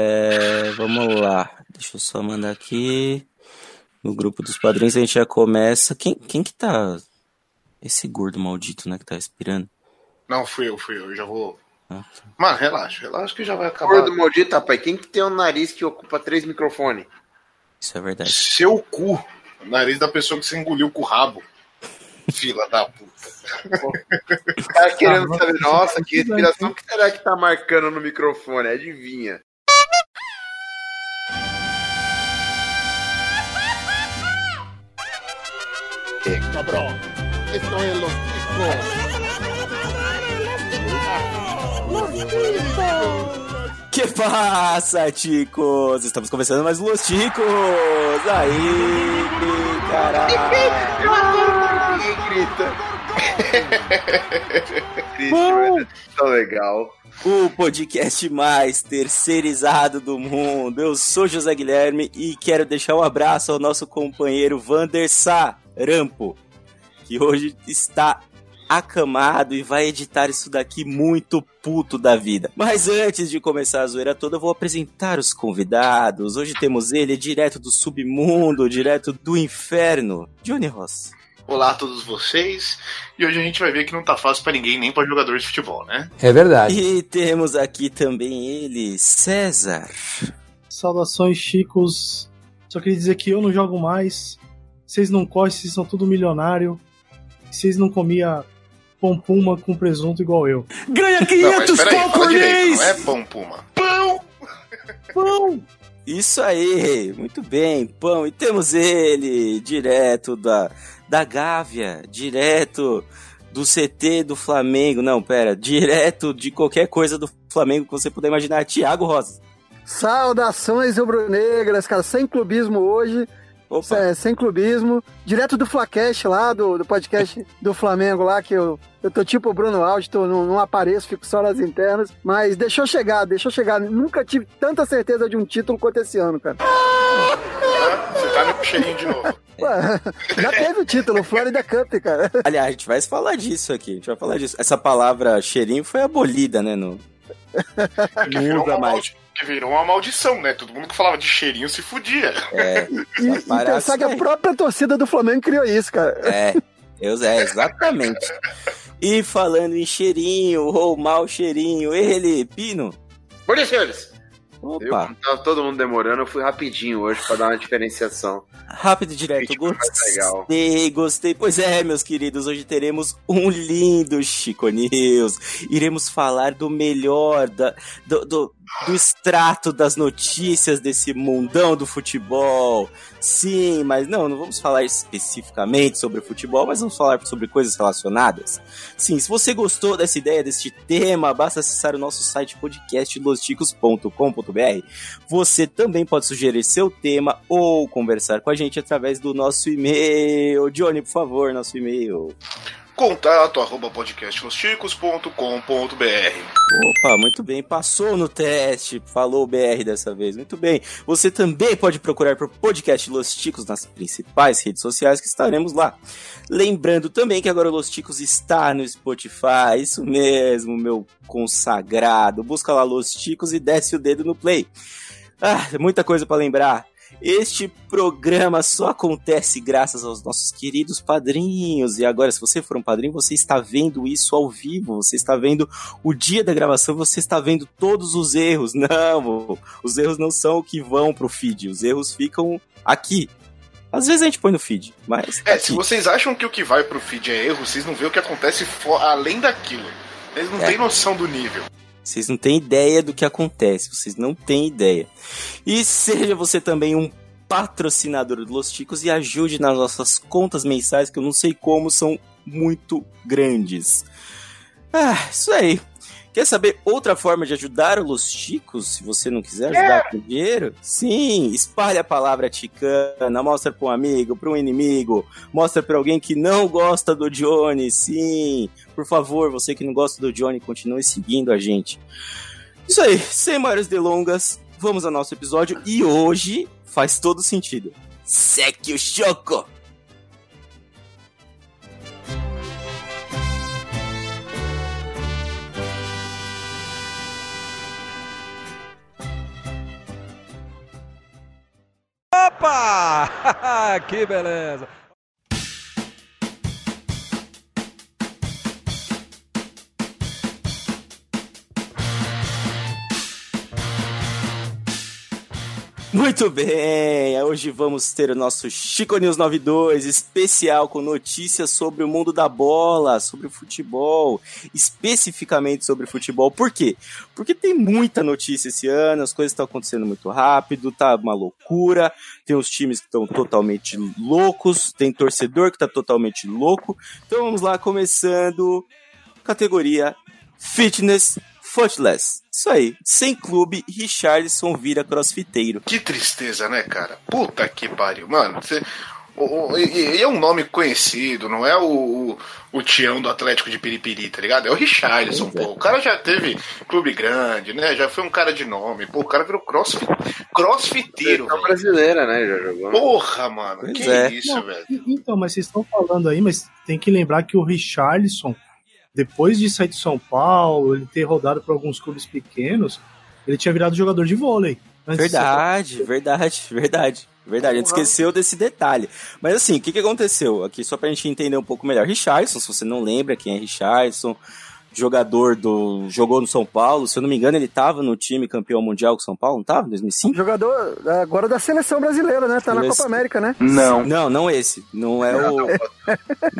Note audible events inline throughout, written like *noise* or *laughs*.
É, vamos lá. Deixa eu só mandar aqui. No grupo dos padrinhos a gente já começa. Quem, quem que tá. Esse gordo maldito, né, que tá respirando? Não, fui eu, fui eu. Eu já vou. Ah, tá. Mano, relaxa, relaxa que já vai acabar. Gordo maldito, rapaz. Quem que tem um nariz que ocupa três microfones? Isso é verdade. Seu cu. O nariz da pessoa que você engoliu com o rabo. Fila da puta. O cara querendo saber, nossa, que respiração que será que tá marcando no microfone? Adivinha. Cabrón. Esto es los Que passa, ticos? Estamos começando mais um Los Ticos! Aí, caralho! Ninguém grita. É tão legal. O podcast mais terceirizado do mundo. Eu sou José Guilherme e quero deixar um abraço ao nosso companheiro Vander Sarampo, que hoje está acamado e vai editar isso daqui muito puto da vida. Mas antes de começar a zoeira toda, eu vou apresentar os convidados. Hoje temos ele direto do submundo, direto do inferno, Johnny Ross. Olá a todos vocês. E hoje a gente vai ver que não tá fácil pra ninguém, nem pra jogador de futebol, né? É verdade. E temos aqui também ele, César. Saudações, Chicos. Só queria dizer que eu não jogo mais. Vocês não correm, vocês são tudo milionário. Vocês não comiam pão puma com presunto igual eu. Ganha Não, mas 500 peraí, pau fala por mês! não é pão puma. Pão! Pão! Isso aí, muito bem, pão. E temos ele, direto da, da Gávea, direto do CT do Flamengo. Não, pera, direto de qualquer coisa do Flamengo que você puder imaginar. Tiago Rosa. Saudações rubro-negras, cara, sem clubismo hoje, Opa, é, sem clubismo, direto do Flacast lá, do, do podcast do Flamengo lá, que eu, eu tô tipo o Bruno Alves, tô, não, não apareço, fico só nas internas, mas deixou chegar, deixou chegar, nunca tive tanta certeza de um título quanto esse ano, cara. Você tá no cheirinho de novo. *laughs* Ué, já teve o título, o Florida Cup, cara. aliás, a gente vai falar disso aqui, a gente vai falar disso. Essa palavra cheirinho foi abolida, né? No... Não usa mais. maldi- que virou uma maldição, né? Todo mundo que falava de cheirinho se fudia. É, *laughs* E, e pensar que a própria torcida do Flamengo criou isso, cara. É, eu, é, exatamente. E falando em cheirinho, ou mau cheirinho, ele, Pino. Bom dia, senhores. Eu, Opa, como tava todo mundo demorando, eu fui rapidinho hoje pra dar uma diferenciação. rápido e direto, gostei, gostei. Pois é, meus queridos, hoje teremos um lindo Chico News. Iremos falar do melhor, da, do, do, do extrato das notícias desse mundão do futebol. Sim, mas não, não vamos falar especificamente sobre futebol, mas vamos falar sobre coisas relacionadas. Sim, se você gostou dessa ideia, deste tema, basta acessar o nosso site podcastlosticos.com.br. Você também pode sugerir seu tema ou conversar com a gente através do nosso e-mail. Johnny, por favor, nosso e-mail. Contato arroba podcastlosticos.com.br Opa, muito bem, passou no teste, falou BR dessa vez, muito bem. Você também pode procurar por podcast Los Ticos nas principais redes sociais que estaremos lá. Lembrando também que agora o Los Ticos está no Spotify, isso mesmo, meu consagrado. Busca lá Los Ticos e desce o dedo no play. Ah, muita coisa para lembrar. Este programa só acontece graças aos nossos queridos padrinhos. E agora, se você for um padrinho, você está vendo isso ao vivo. Você está vendo o dia da gravação, você está vendo todos os erros. *laughs* Não, os erros não são o que vão pro feed. Os erros ficam aqui. Às vezes a gente põe no feed, mas. É, aqui. se vocês acham que o que vai pro feed é erro, vocês não vê o que acontece além daquilo. Eles não É. têm noção do nível. Vocês não têm ideia do que acontece, vocês não têm ideia. E seja você também um patrocinador do Los Ticos e ajude nas nossas contas mensais, que eu não sei como são muito grandes. Ah, isso aí. Quer saber outra forma de ajudar o Los Ticos? Se você não quiser ajudar com dinheiro? Sim, espalhe a palavra ticana, mostra para um amigo, para um inimigo, mostra para alguém que não gosta do Johnny. Sim, por favor, você que não gosta do Johnny, continue seguindo a gente. Isso aí, sem maiores delongas, vamos ao nosso episódio e hoje faz todo sentido. Seque o choco! Opa! *laughs* que beleza! Muito bem, hoje vamos ter o nosso Chico News 92 especial com notícias sobre o mundo da bola, sobre o futebol, especificamente sobre futebol. Por quê? Porque tem muita notícia esse ano, as coisas estão acontecendo muito rápido, tá uma loucura, tem os times que estão totalmente loucos, tem torcedor que tá totalmente louco. Então vamos lá, começando categoria Fitness Footless. Isso aí. Sem clube, Richardson vira crossfiteiro. Que tristeza, né, cara? Puta que pariu. Mano, você. E é um nome conhecido, não é o, o, o Tião do Atlético de Piripiri, tá ligado? É o Richarlison, pô. O cara já teve clube grande, né? Já foi um cara de nome. Pô, o cara virou crossfit, crossfiteiro. Seleção brasileira, né? Já jogou. Porra, mano. Pois que é. isso, Não, velho. Então, mas vocês estão falando aí, mas tem que lembrar que o Richarlison, depois de sair de São Paulo, ele ter rodado por alguns clubes pequenos, ele tinha virado jogador de vôlei. Antes de Verdade, verdade, verdade. Verdade, a gente esqueceu desse detalhe. Mas assim, o que, que aconteceu? Aqui, só pra gente entender um pouco melhor. Richardson, se você não lembra quem é Richardson, jogador do. jogou no São Paulo, se eu não me engano, ele tava no time campeão mundial com São Paulo, não tava? Em 2005? Jogador agora da seleção brasileira, né? Tá na. Copa América, né? Não. Não, não esse. Não é o.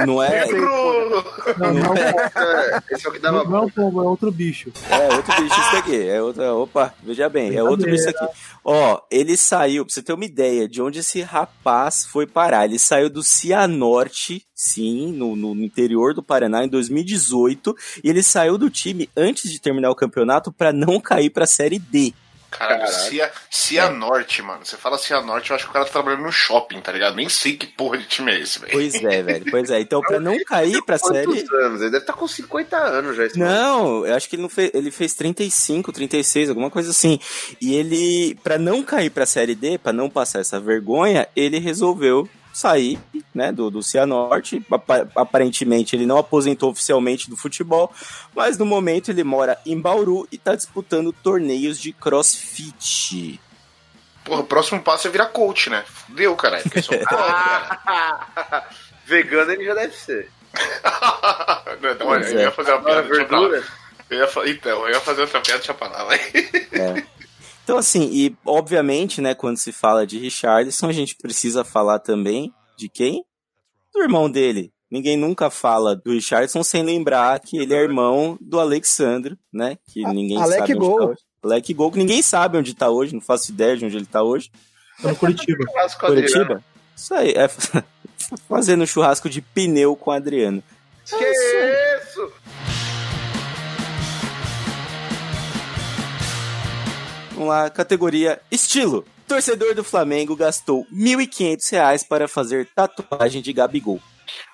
Não *laughs* é. Negro! Não, não, *laughs* É, esse é o que dava não, não é é outro bicho. É outro bicho isso daqui. É outra. Opa, veja bem, é outro bicho isso aqui. Ó, ele saiu, pra você ter uma ideia de onde esse rapaz foi parar. Ele saiu do Cianorte, sim, no, no interior do Paraná, em 2018. E ele saiu do time antes de terminar o campeonato pra não cair pra Série D. Caralho, Caralho. Cia, Cianorte, mano. Você fala Cianorte, eu acho que o cara tá trabalhando no shopping, tá ligado? Nem sei que porra de time é esse, velho. Pois é, velho. Pois é. Então, pra não cair pra Série. Quantos anos? Ele deve estar com 50 anos já. Esse. Não, eu acho que ele não fez, ele fez 35, 36, alguma coisa assim. E ele, pra não cair pra série D, pra não passar essa vergonha, ele resolveu sair, né, do, do Cianorte. Apa- Aparentemente ele não aposentou oficialmente do futebol, mas no momento ele mora em Bauru e tá disputando torneios de crossfit. Porra, o próximo passo é virar coach, né? Fudeu, caralho. Um *laughs* cara. Vegano ele já deve ser. *laughs* Não, não, Pois eu é. ia fazer uma piada, verdura. Eu ia Então, eu ia fazer outra piada, deixa pra lá, vai. *laughs* Então, assim, e obviamente, né, quando se fala de Richarlison, a gente precisa falar também de quem? Do irmão dele. Ninguém nunca fala do Richardson sem lembrar que ele é irmão do Alexandre, né? Que A- ninguém Alec sabe onde Gol. tá hoje. Alec Gol, que ninguém sabe onde tá hoje, não faço ideia de onde ele tá hoje. Tá no Curitiba. *laughs* Churrasco com o Adriano. Curitiba? Isso aí, é *laughs* fazendo churrasco de pneu com o Adriano. Que isso? Vamos lá, categoria estilo. Torcedor do Flamengo gastou 1.500 reais para fazer tatuagem de Gabigol.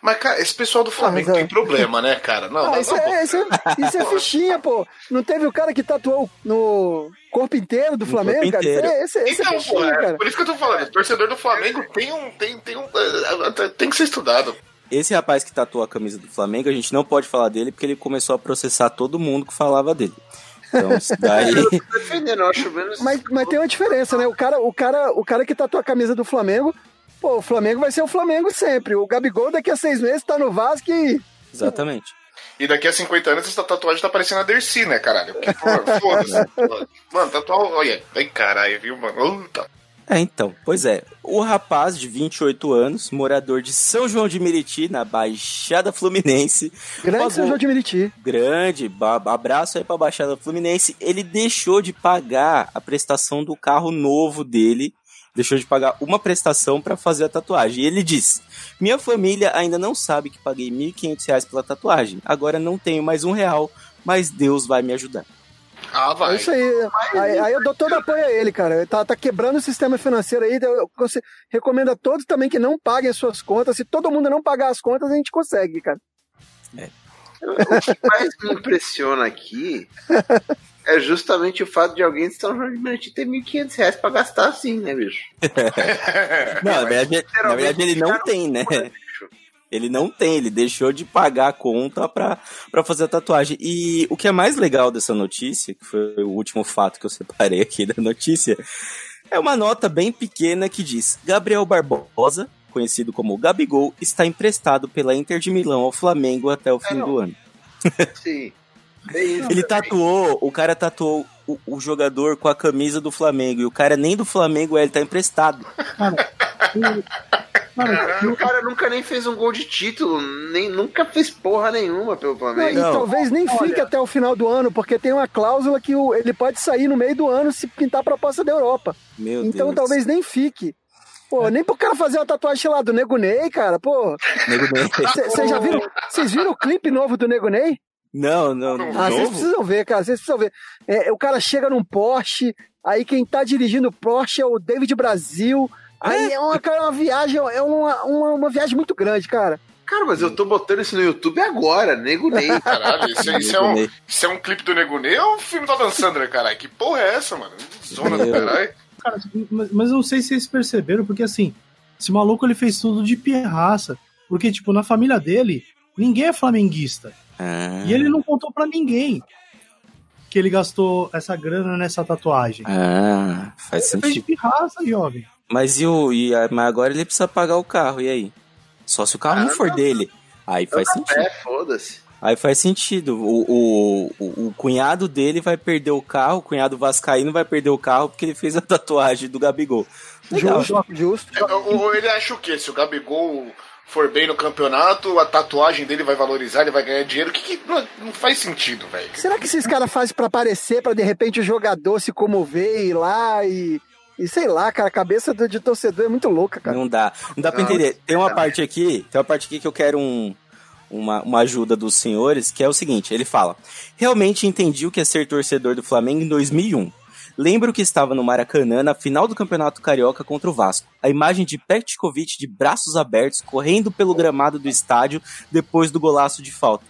Mas, cara, esse pessoal do Flamengo mas, tem é. problema, né, cara? Não, Ah, não, isso, não, é, isso, é, isso é fichinha, pô. Não teve o cara que tatuou no corpo inteiro do Flamengo, cara? Isso inteiro. é, esse, esse é Então, pô, fichinha, é, cara. por isso que eu tô falando, o torcedor do Flamengo tem um. Tem, tem um. eh, Tem que ser estudado. Esse rapaz que tatuou a camisa do Flamengo, a gente não pode falar dele porque ele começou a processar todo mundo que falava dele. Então, isso daí. Eu tô defendendo, eu acho menos. Mas, mas tem uma diferença, né? O cara, o, cara, o cara que tatuou a camisa do Flamengo, pô, o Flamengo vai ser o Flamengo sempre. O Gabigol daqui a seis meses tá no Vasco e. Exatamente. E daqui a 50 anos essa tatuagem tá parecendo a Dercy, né, caralho? Porque, pô, Foda-se. *laughs* Mano, tatuagem. Olha, ai caralho, viu, mano? Puta. É, então, pois é. O rapaz de 28 anos, morador de São João de Meriti, na Baixada Fluminense, Grande pagou- São João de Meriti. grande, abraço aí pra Baixada Fluminense, ele deixou de pagar a prestação do carro novo dele, deixou de pagar uma prestação pra fazer a tatuagem. E ele disse: Minha família ainda não sabe que paguei 1.500 reais pela tatuagem, agora não tenho mais um real, mas Deus vai me ajudar. Ah, É vai. isso aí. aí. aí eu dou todo apoio a ele, cara. Tá, tá quebrando o sistema financeiro aí. Eu recomendo a todos também que não paguem as suas contas. Se todo mundo não pagar as contas, a gente consegue, cara. O que mais me impressiona aqui *laughs* é justamente o fato de alguém de São João de Meriti ter 1.500 reais pra gastar assim, né, bicho? *laughs* Não, na verdade, na verdade ele não tem, né? Ele não tem, ele deixou de pagar a conta pra, pra fazer a tatuagem. E o que é mais legal dessa notícia, que foi o último fato que eu separei aqui da notícia, É uma nota bem pequena que diz: Gabriel Barbosa, conhecido como Gabigol, está emprestado pela Inter de Milão ao Flamengo até o fim não. do ano. *laughs* Sim. É Ele também. tatuou, o cara tatuou o, o jogador com a camisa do Flamengo. E o cara nem do Flamengo é, ele tá emprestado. Cara, *laughs* o- cara, Caralho, o cara nunca nem fez um gol de título, nem, nunca fez porra nenhuma pelo Não, Flamengo. e Não. talvez nem fique até o final do ano, porque tem uma cláusula que o- ele pode sair no meio do ano se pintar a proposta da Europa. Meu então Deus. talvez nem fique. Pô, nem pro cara fazer uma tatuagem sei lá, do Nego Ney, cara. Pô, Nego Ney. vocês já viram? Vocês viram o clipe novo do Nego Ney? Não, não. Não. Ah, vocês precisam ver, cara. Vocês precisam ver. É, o cara chega num Porsche, aí quem tá dirigindo o Porsche é o David Brasil. Aí é uma, cara, uma viagem, é uma, uma, uma viagem muito grande, cara. Cara, mas eu tô botando isso no YouTube agora, nego Ney. Caralho, isso, é- *laughs* isso é um, isso é um clipe do Nego Ney ou um filme da Dan Sandra, caralho? Que porra é essa, mano? Zona do caralho. cara, mas, mas eu não sei se vocês perceberam, porque assim, esse maluco ele fez tudo de pirraça. Porque, tipo, na família dele, ninguém é flamenguista. Ah, E ele não contou pra ninguém que ele gastou essa grana nessa tatuagem. Ah, faz Ele fez de sentido. pirraça, jovem. Mas, e o, e a- mas agora ele precisa pagar o carro, e aí? Só se o carro não for dele. Aí faz sentido. É, foda-se. Aí faz sentido. O, o, o, o cunhado dele vai perder o carro, o cunhado vascaíno vai perder o carro porque ele fez a *laughs* tatuagem do Gabigol. Legal. Justo, justo. É, Ou ele acha o quê? Se o Gabigol for bem no campeonato, a tatuagem dele vai valorizar, ele vai ganhar dinheiro. O que, que não, não faz sentido, velho? Será que esses caras fazem pra aparecer, pra de repente o jogador se comover e ir lá e. E sei lá, cara, a cabeça do, de torcedor é muito louca, cara. Não dá. Não dá pra Não, entender. Tem uma parte aqui, tem uma parte aqui que eu quero um, uma, uma ajuda dos senhores, que é o seguinte, ele fala, realmente entendi o que é ser torcedor do Flamengo em 2001. Lembro que estava no Maracanã na final do Campeonato Carioca contra o Vasco. A imagem de Petkovic de braços abertos correndo pelo gramado do estádio depois do golaço de falta.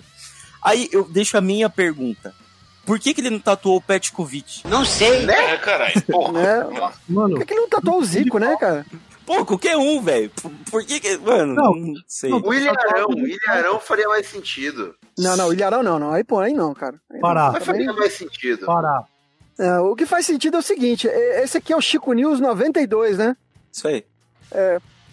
Aí eu deixo a minha pergunta. Por que, que ele não tatuou o Petkovic? É, caralho. Porra. Né? Mano, Por que, que ele não tatuou o Zico, né, cara? Pô, qualquer um, velho. Por, que que... Mano, Não. não sei. Não, O Ilharão, o Ilharão faria mais sentido. Não, não, o Ilharão não, não. Aí, pô, aí não, cara. Aí não. Parar. Mas faria mais sentido. parar. É, o que faz sentido é o seguinte: é- esse aqui é o Chico News 92, né? Isso aí.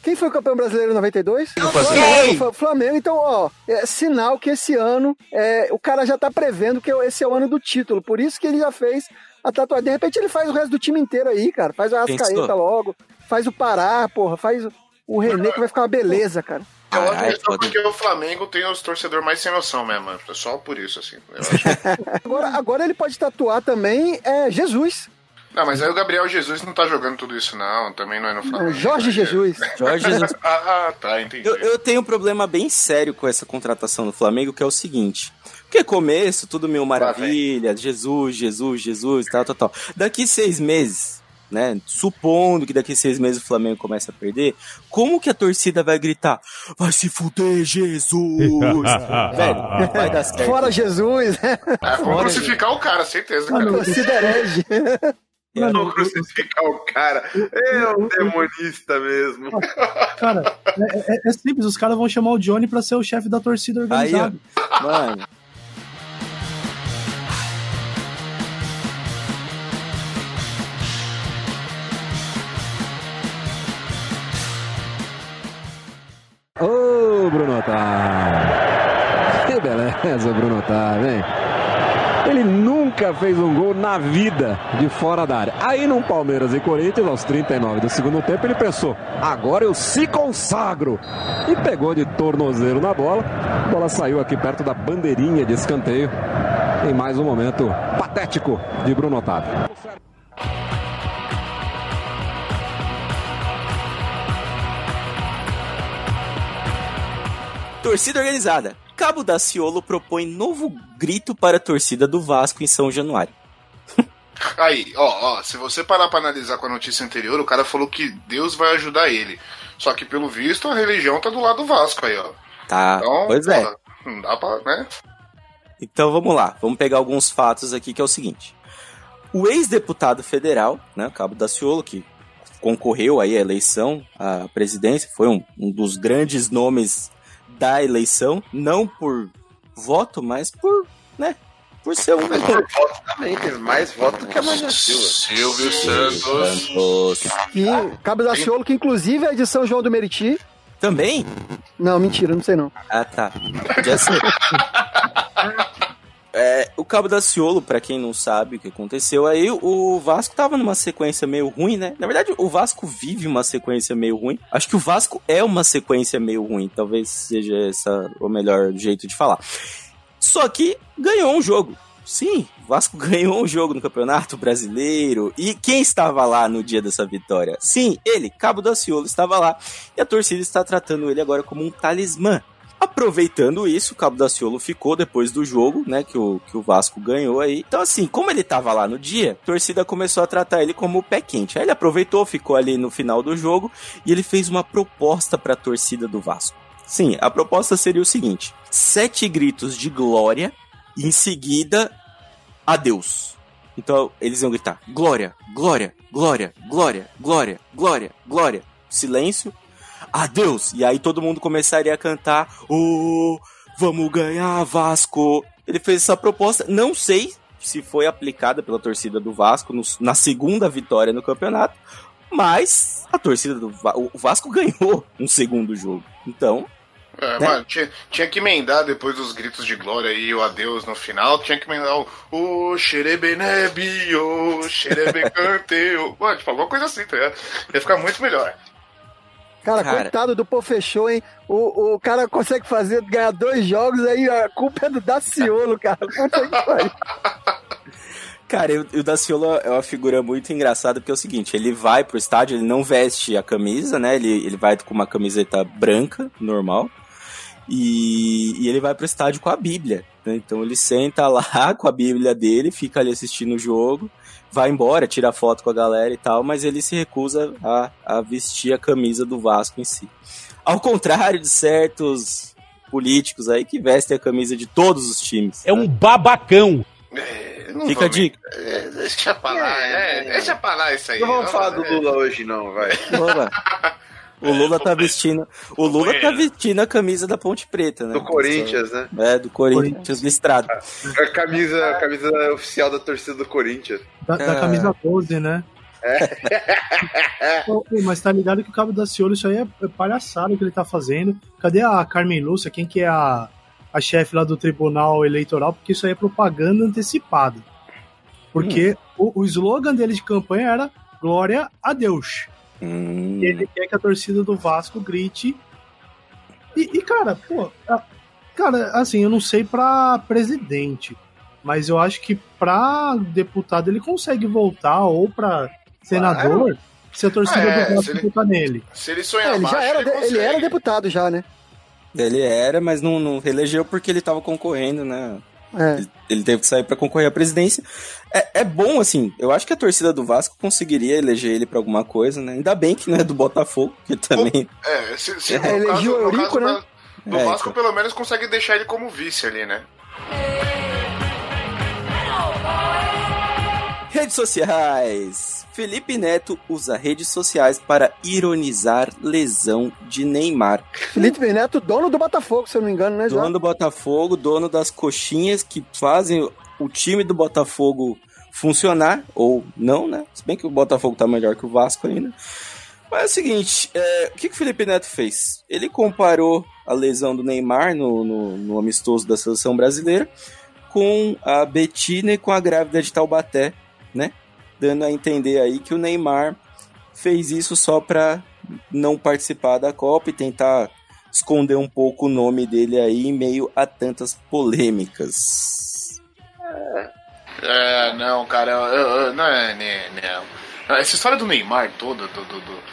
Quem foi o campeão brasileiro em 92? Ei! Flamengo, foi o Flamengo. Então, ó, é sinal que esse ano é, o cara já tá prevendo que esse é o ano do título. Por isso que ele já fez a tatuagem. De repente ele faz o resto do time inteiro aí, cara. Faz o Arrascaeta Pensou? logo, faz o Pará, porra, faz o- René que vai ficar uma beleza, cara. Eu acho que é só porque o Flamengo tem os torcedores mais sem noção mesmo. É só por isso, assim. Eu acho. *laughs* Agora, agora ele pode tatuar também é, Jesus. Não, mas aí o Gabriel Jesus não tá jogando tudo isso, não. Também não é no Flamengo. Jorge né? Jesus. *laughs* Jorge Jesus. Ah, ah, tá, entendi. Eu, eu tenho um problema bem sério com essa contratação do Flamengo, que é o seguinte. Porque começo, tudo mil maravilha, Jesus, Jesus, Jesus, tal, tal, tal. Daqui seis meses, né? Supondo que daqui seis meses o Flamengo comece a perder, como que a torcida vai gritar? Vai se fuder, Jesus! *laughs* Velho, vai dar certo. Fora Jesus, né? Ah, vamos crucificar o cara, certeza, cara. Torcida herege. Mano, Vou crucificar o cara. É um demonista mesmo. cara, é, é- é simples, os caras vão chamar o Johnny pra ser o chefe da torcida Aí, organizada. ó, mano. Ô, Bruno Otávio. Que beleza, Bruno Otávio, hein? Ele nunca fez um gol na vida de fora da área. Aí no Palmeiras e Corinthians, aos 39 do segundo tempo, ele pensou: agora eu se consagro. E pegou de tornozeiro na bola. A bola saiu aqui perto da bandeirinha de escanteio. Em mais um momento patético de Bruno Otávio. Torcida organizada. Cabo Daciolo propõe novo grito para a torcida do Vasco em São Januário. *laughs* Aí, ó, ó, se você parar pra analisar com a notícia anterior, o cara falou que Deus vai ajudar ele. Só que, pelo visto, a religião tá do lado do Vasco aí, ó. Tá, Então, pois é. porra, não dá pra, né? Então vamos lá, vamos pegar alguns fatos aqui que é o seguinte. O ex-deputado federal, né, Cabo Daciolo, que concorreu aí à eleição à presidência, foi um, um dos grandes nomes da eleição, não por voto, mas por, né, por ser um melhor. voto também, teve mais votos que a Marina Silva. Silvio Santos. Santos. Que, Cabo da Ciolo, que inclusive é de São João do Meriti. Também? Não, mentira, não sei não. Ah, tá. Já sei. *laughs* É, o Cabo da Ciolo, pra quem não sabe o que aconteceu aí, o Vasco tava numa sequência meio ruim, né? Na verdade, o Vasco vive uma sequência meio ruim. Acho que o Vasco é uma sequência meio ruim, talvez seja essa o melhor jeito de falar. Só que ganhou um jogo. Sim, o Vasco *laughs* ganhou um jogo no Campeonato Brasileiro. E quem estava lá no dia dessa vitória? Sim, ele, Cabo da Ciolo, estava lá. E a torcida está tratando ele agora como um talismã. Aproveitando isso, o Cabo da Ciolo ficou depois do jogo, né, que o, que o Vasco ganhou aí. Então, assim, como ele tava lá no dia, a torcida começou a tratar ele como o pé quente. Aí ele aproveitou, ficou ali no final do jogo e ele fez uma proposta para a torcida do Vasco. Sim, a proposta seria o seguinte: sete gritos de glória e em seguida adeus. Então eles iam gritar: glória, glória, glória, glória, glória, glória, glória. Silêncio. Adeus! E aí todo mundo começaria a cantar: Oh, vamos ganhar, Vasco! Ele fez essa proposta. Não sei se foi aplicada pela torcida do Vasco no- na segunda vitória no campeonato, mas a torcida do o Vasco ganhou um segundo jogo. Então, É, Né? mano, tinha, tinha que emendar depois dos gritos de glória e o adeus no final, tinha que emendar o O xerebenebi, o xerebecanteu. *laughs* Mano, tipo, alguma coisa assim, tá ligado? Ia ficar muito melhor. Cara, Cara. coitado do Pô fechou, hein? O, o cara consegue fazer, ganhar dois jogos, aí a culpa é do Daciolo, cara. Puta que pariu. *laughs* Cara, o, o Daciolo é uma figura muito engraçada, porque é o seguinte, ele vai pro estádio, ele não veste a camisa, né? Ele, ele vai com uma camiseta branca, normal, e, e ele vai pro estádio com a Bíblia. né? Então ele senta lá *laughs* com a Bíblia dele, fica ali assistindo o jogo, vai embora, tira foto com a galera e tal, mas ele se recusa a, a vestir a camisa do Vasco em si. Ao contrário de certos políticos aí que vestem a camisa de todos os times. É um babacão. É, não Fica a vamos- dica. é, deixa pra lá, é, deixa pra lá isso aí. Não vamos falar do é. Lula hoje, não, vai. Lula. *laughs* O Lula tá vestindo. O Lula tá vestindo a camisa da Ponte Preta, né? Do Corinthians, né? É, do Corinthians listrado. A camisa, a camisa oficial da torcida do Corinthians. Da, da Cara. camisa 12, né? *laughs* Pô, mas tá ligado que o Cabo da Ciolo, isso aí é, é palhaçada que ele tá fazendo. Cadê a Carmen Lúcia? Quem que é a, a chefe lá do Tribunal Eleitoral? Porque isso aí é propaganda antecipada. Porque o, o slogan dele de campanha era Glória a Deus. Hum, ele quer que a torcida do Vasco grite. E, e, cara, pô, a- cara, assim, eu não sei pra presidente, mas eu acho que pra deputado ele consegue voltar, ou pra senador, se a torcida Ah, é, do Vasco votar nele. Se ele É, sonhar ele já era, ele, ele era deputado já, né? ele era, mas não, não reelegeu porque ele tava concorrendo, né? É. Ele, ele teve que sair pra concorrer à presidência. É, é bom, assim, eu acho que a torcida do Vasco conseguiria eleger ele pra alguma coisa, né? Ainda bem que não é do Botafogo, que também. É, se, se É, no elegeu caso, o no Eurico, caso né? do É, Vasco, então. pelo menos consegue deixar ele como vice ali, né? Redes sociais. Felipe Neto usa redes sociais para ironizar lesão de Neymar. Felipe Neto, dono do Botafogo, se eu não me engano, né? Já? Dono do Botafogo, dono das coxinhas que fazem o time do Botafogo funcionar, ou não, né? Se bem que o Botafogo tá melhor que o Vasco ainda. Mas é o seguinte, é, o que, que o Felipe Neto fez? Ele comparou a lesão do Neymar no, no, no amistoso da seleção brasileira com a Betina e com a grávida de Taubaté, né? Dando a entender aí que o Neymar fez isso só pra não participar da Copa e tentar esconder um pouco o nome dele aí em meio a tantas polêmicas. É, não, cara, eu- eu- não é, né, não. Essa história do Neymar toda, do, do, do-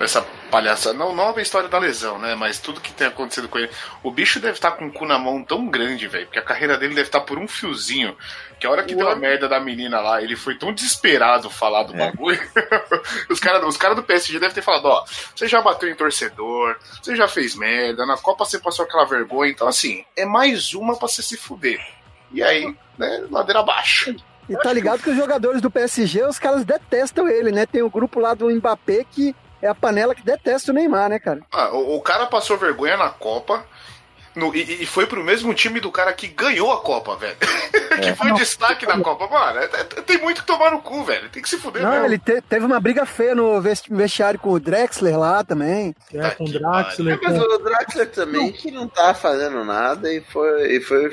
essa palhaça, não, não a história da lesão, né, mas tudo que tem acontecido com ele. O bicho deve estar com o cu na mão tão grande, velho, porque a carreira dele deve estar por um fiozinho, que a hora que deu a merda da menina lá, ele foi tão desesperado falar do É. bagulho. *laughs* os caras os cara do PSG devem ter falado, ó, você já bateu em torcedor, você já fez merda, na Copa você passou aquela vergonha, então assim, é mais uma pra você se fuder. E aí, né, ladeira abaixo. E tá ligado que os jogadores do PSG, os caras detestam ele, né? Tem o grupo lá do Mbappé que é a panela que detesta o Neymar, né, cara? Ah, o, o cara passou vergonha na Copa. No- e, e foi pro mesmo time do cara que ganhou a Copa, velho. *laughs* que foi destaque na Copa. Mano, é- é- tem muito que tomar no cu, velho. Tem que se fuder Não, mesmo. ele te- teve uma briga feia no vesti- vestiário com o Drexler lá também. É, com o Draxler, É, mas o Draxler também, que não tava fazendo nada e foi. E foi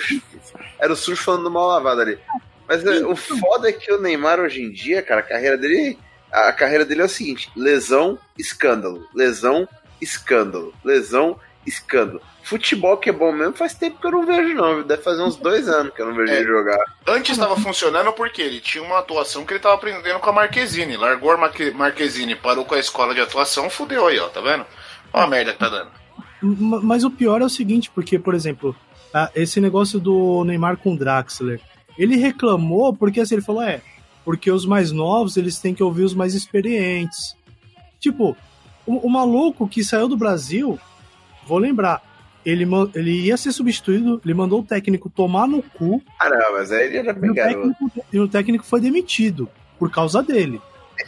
era o sujo falando mal lavado ali. Mas é, o foda é que o Neymar hoje em dia, cara, a carreira dele. A carreira dele é o seguinte: lesão, escândalo. Lesão, escândalo. Lesão, escândalo. Futebol que é bom mesmo faz tempo que eu não vejo, não. Deve fazer uns dois anos que eu não vejo É. ele jogar. Antes estava funcionando porque ele tinha uma atuação que ele tava aprendendo com a Marquezine. Largou a Marque- Marquezine, parou com a escola de atuação, fudeu aí, ó, tá vendo? Olha a merda que tá dando. Ma- Mas o pior é o seguinte, porque, por exemplo, esse negócio do Neymar com o Draxler, ele reclamou porque assim, ele falou, é, porque os mais novos, eles têm que ouvir os mais experientes. Tipo, o, o maluco que saiu do Brasil, vou lembrar, ele, ele ia ser substituído, ele mandou o técnico tomar no cu Ah, não, mas aí ele era e bem o garoto. técnico, e o técnico foi demitido por causa dele.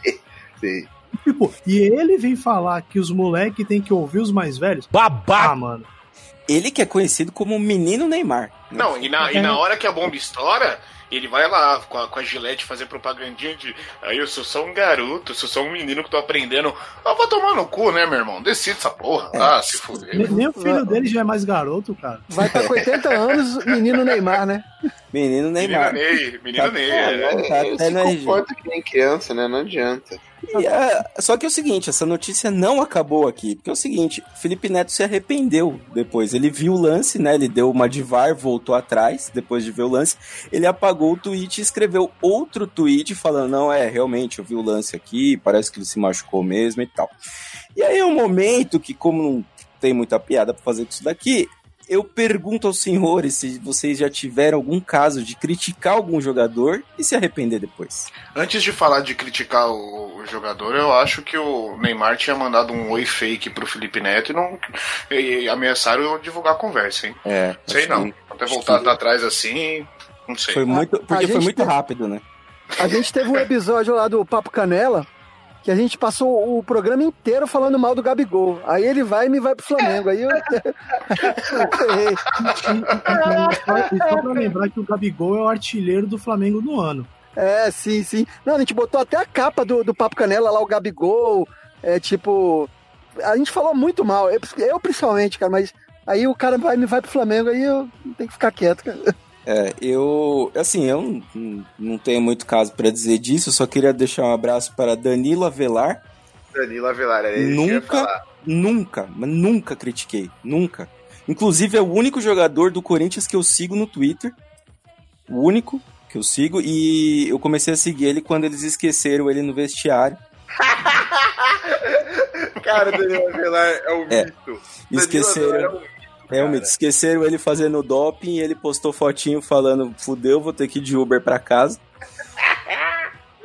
*laughs* sim. Tipo, e ele vem falar que os moleques têm que ouvir os mais velhos. Babaca! Ah, mano. Ele que é conhecido como o menino Neymar. Não, e na, e na hora que a bomba estoura, ele vai lá com a, com a gilete fazer propagandinha de. Aí eu sou só um garoto, eu sou só um menino que tô aprendendo. Ah, vai tomar no cu, né, meu irmão? Decide essa porra. Ah, se fuder. Nem, nem o filho dele já é mais garoto, cara. Vai estar com 80 anos, menino Neymar, né? Menino Menino Neymar. Ney, menino Tá- Ney. é, é. Tá até se comporta que nem criança, né? Não adianta. É, só que é o seguinte, essa notícia não acabou aqui. Porque é o seguinte, Felipe Neto se arrependeu depois. Ele viu o lance, né? Ele deu uma de VAR, voltou atrás, depois de ver o lance. Ele apagou o tweet e escreveu outro tweet falando, não, é, realmente, eu vi o lance aqui, parece que ele se machucou mesmo e tal. E aí é um momento que, como não tem muita piada pra fazer com isso daqui, eu pergunto aos senhores se vocês já tiveram algum caso de criticar algum jogador e se arrepender depois. Antes de falar de criticar o, o jogador, eu acho que o Neymar tinha mandado um oi fake pro Felipe Neto e, não, e, e ameaçaram eu divulgar a conversa, hein? É, Sei não. que Até voltar que- atrás assim, não sei. Foi muito, porque foi muito rápido, né? A gente teve um episódio lá do Papo Canela que a gente passou o programa inteiro falando mal do Gabigol. Aí ele vai e me vai pro Flamengo. Aí eu. E só, e só pra lembrar que o Gabigol é o artilheiro do Flamengo no ano. É, sim, sim. Não, a gente botou até a capa do, do Papo Canela lá, o Gabigol. É tipo. A gente falou muito mal. Eu, eu principalmente, cara, mas aí o cara vai me vai pro Flamengo, aí eu tenho que ficar quieto, cara. É, eu, assim, eu não, não tenho muito caso pra dizer disso, eu só queria deixar um abraço para Danilo Avelar. Danilo Avelar, era ia Nunca, nunca, mas nunca critiquei, nunca. Inclusive é o único jogador do Corinthians que eu sigo no Twitter, o único que eu sigo, e eu comecei a seguir ele quando eles esqueceram ele no vestiário. *laughs* Cara, Danilo Avelar é um É. mito. Danilo Esqueceram. Avelar é cara. Esqueceram ele fazendo doping e ele postou fotinho falando: fudeu, vou ter que ir de Uber pra casa.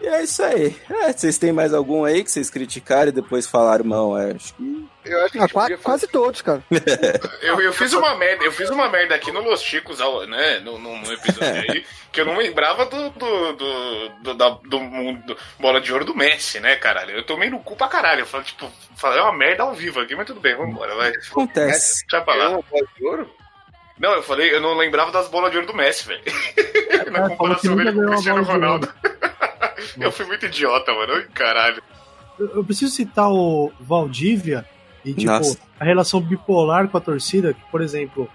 E é isso aí. É, vocês têm mais algum aí que vocês criticaram e depois falaram, não, é, acho que. Eu acho que Ah, gente qua- podia fazer- quase todos, cara. *laughs* Eu, eu fiz uma merda, eu fiz uma merda aqui no Los Chicos, né? No, no, no episódio aí, que eu não lembrava do, do, do, do, da- do mundo bola de ouro do Messi, né, caralho? Eu tomei no cu pra caralho. Eu falei, tipo, falei uma merda ao vivo aqui, mas tudo bem, vambora, vai. Acontece. Deixa pra lá. uma bola de ouro? Não, eu falei, eu não lembrava das bolas de ouro do Messi, velho. *laughs* Na falou que comparação dele com o Cristiano. Ronaldo. *laughs* eu fui muito idiota, mano. Ai, Caralho. Eu, preciso citar o Valdívia e, tipo, Nossa. a relação bipolar com a torcida, que, por exemplo,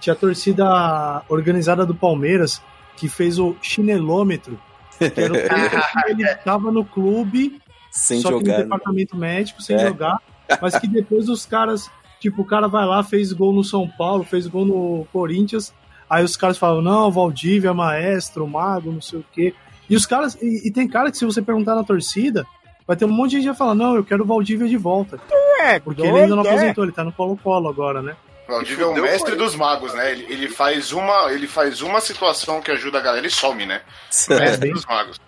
tinha a torcida organizada do Palmeiras que fez o chinelômetro, que era o *laughs* tempo que ele estava no clube Sem só que no jogar. né? departamento médico, sem É. jogar, mas que depois os caras, tipo, o cara vai lá, fez gol no São Paulo, fez gol no Corinthians, aí os caras falam, não, Valdívia, maestro, mago, não sei o quê. E os caras, e, e tem cara que se você perguntar na torcida, vai ter um monte de gente que vai falar, não, eu quero o Valdívia de volta. É, Porque ele ainda não aposentou, ele tá no Colo-Colo agora, né? O Valdívia é o mestre dos magos, né? Ele, ele faz uma, ele faz uma situação que ajuda a galera e some, né? É. Mestre dos magos.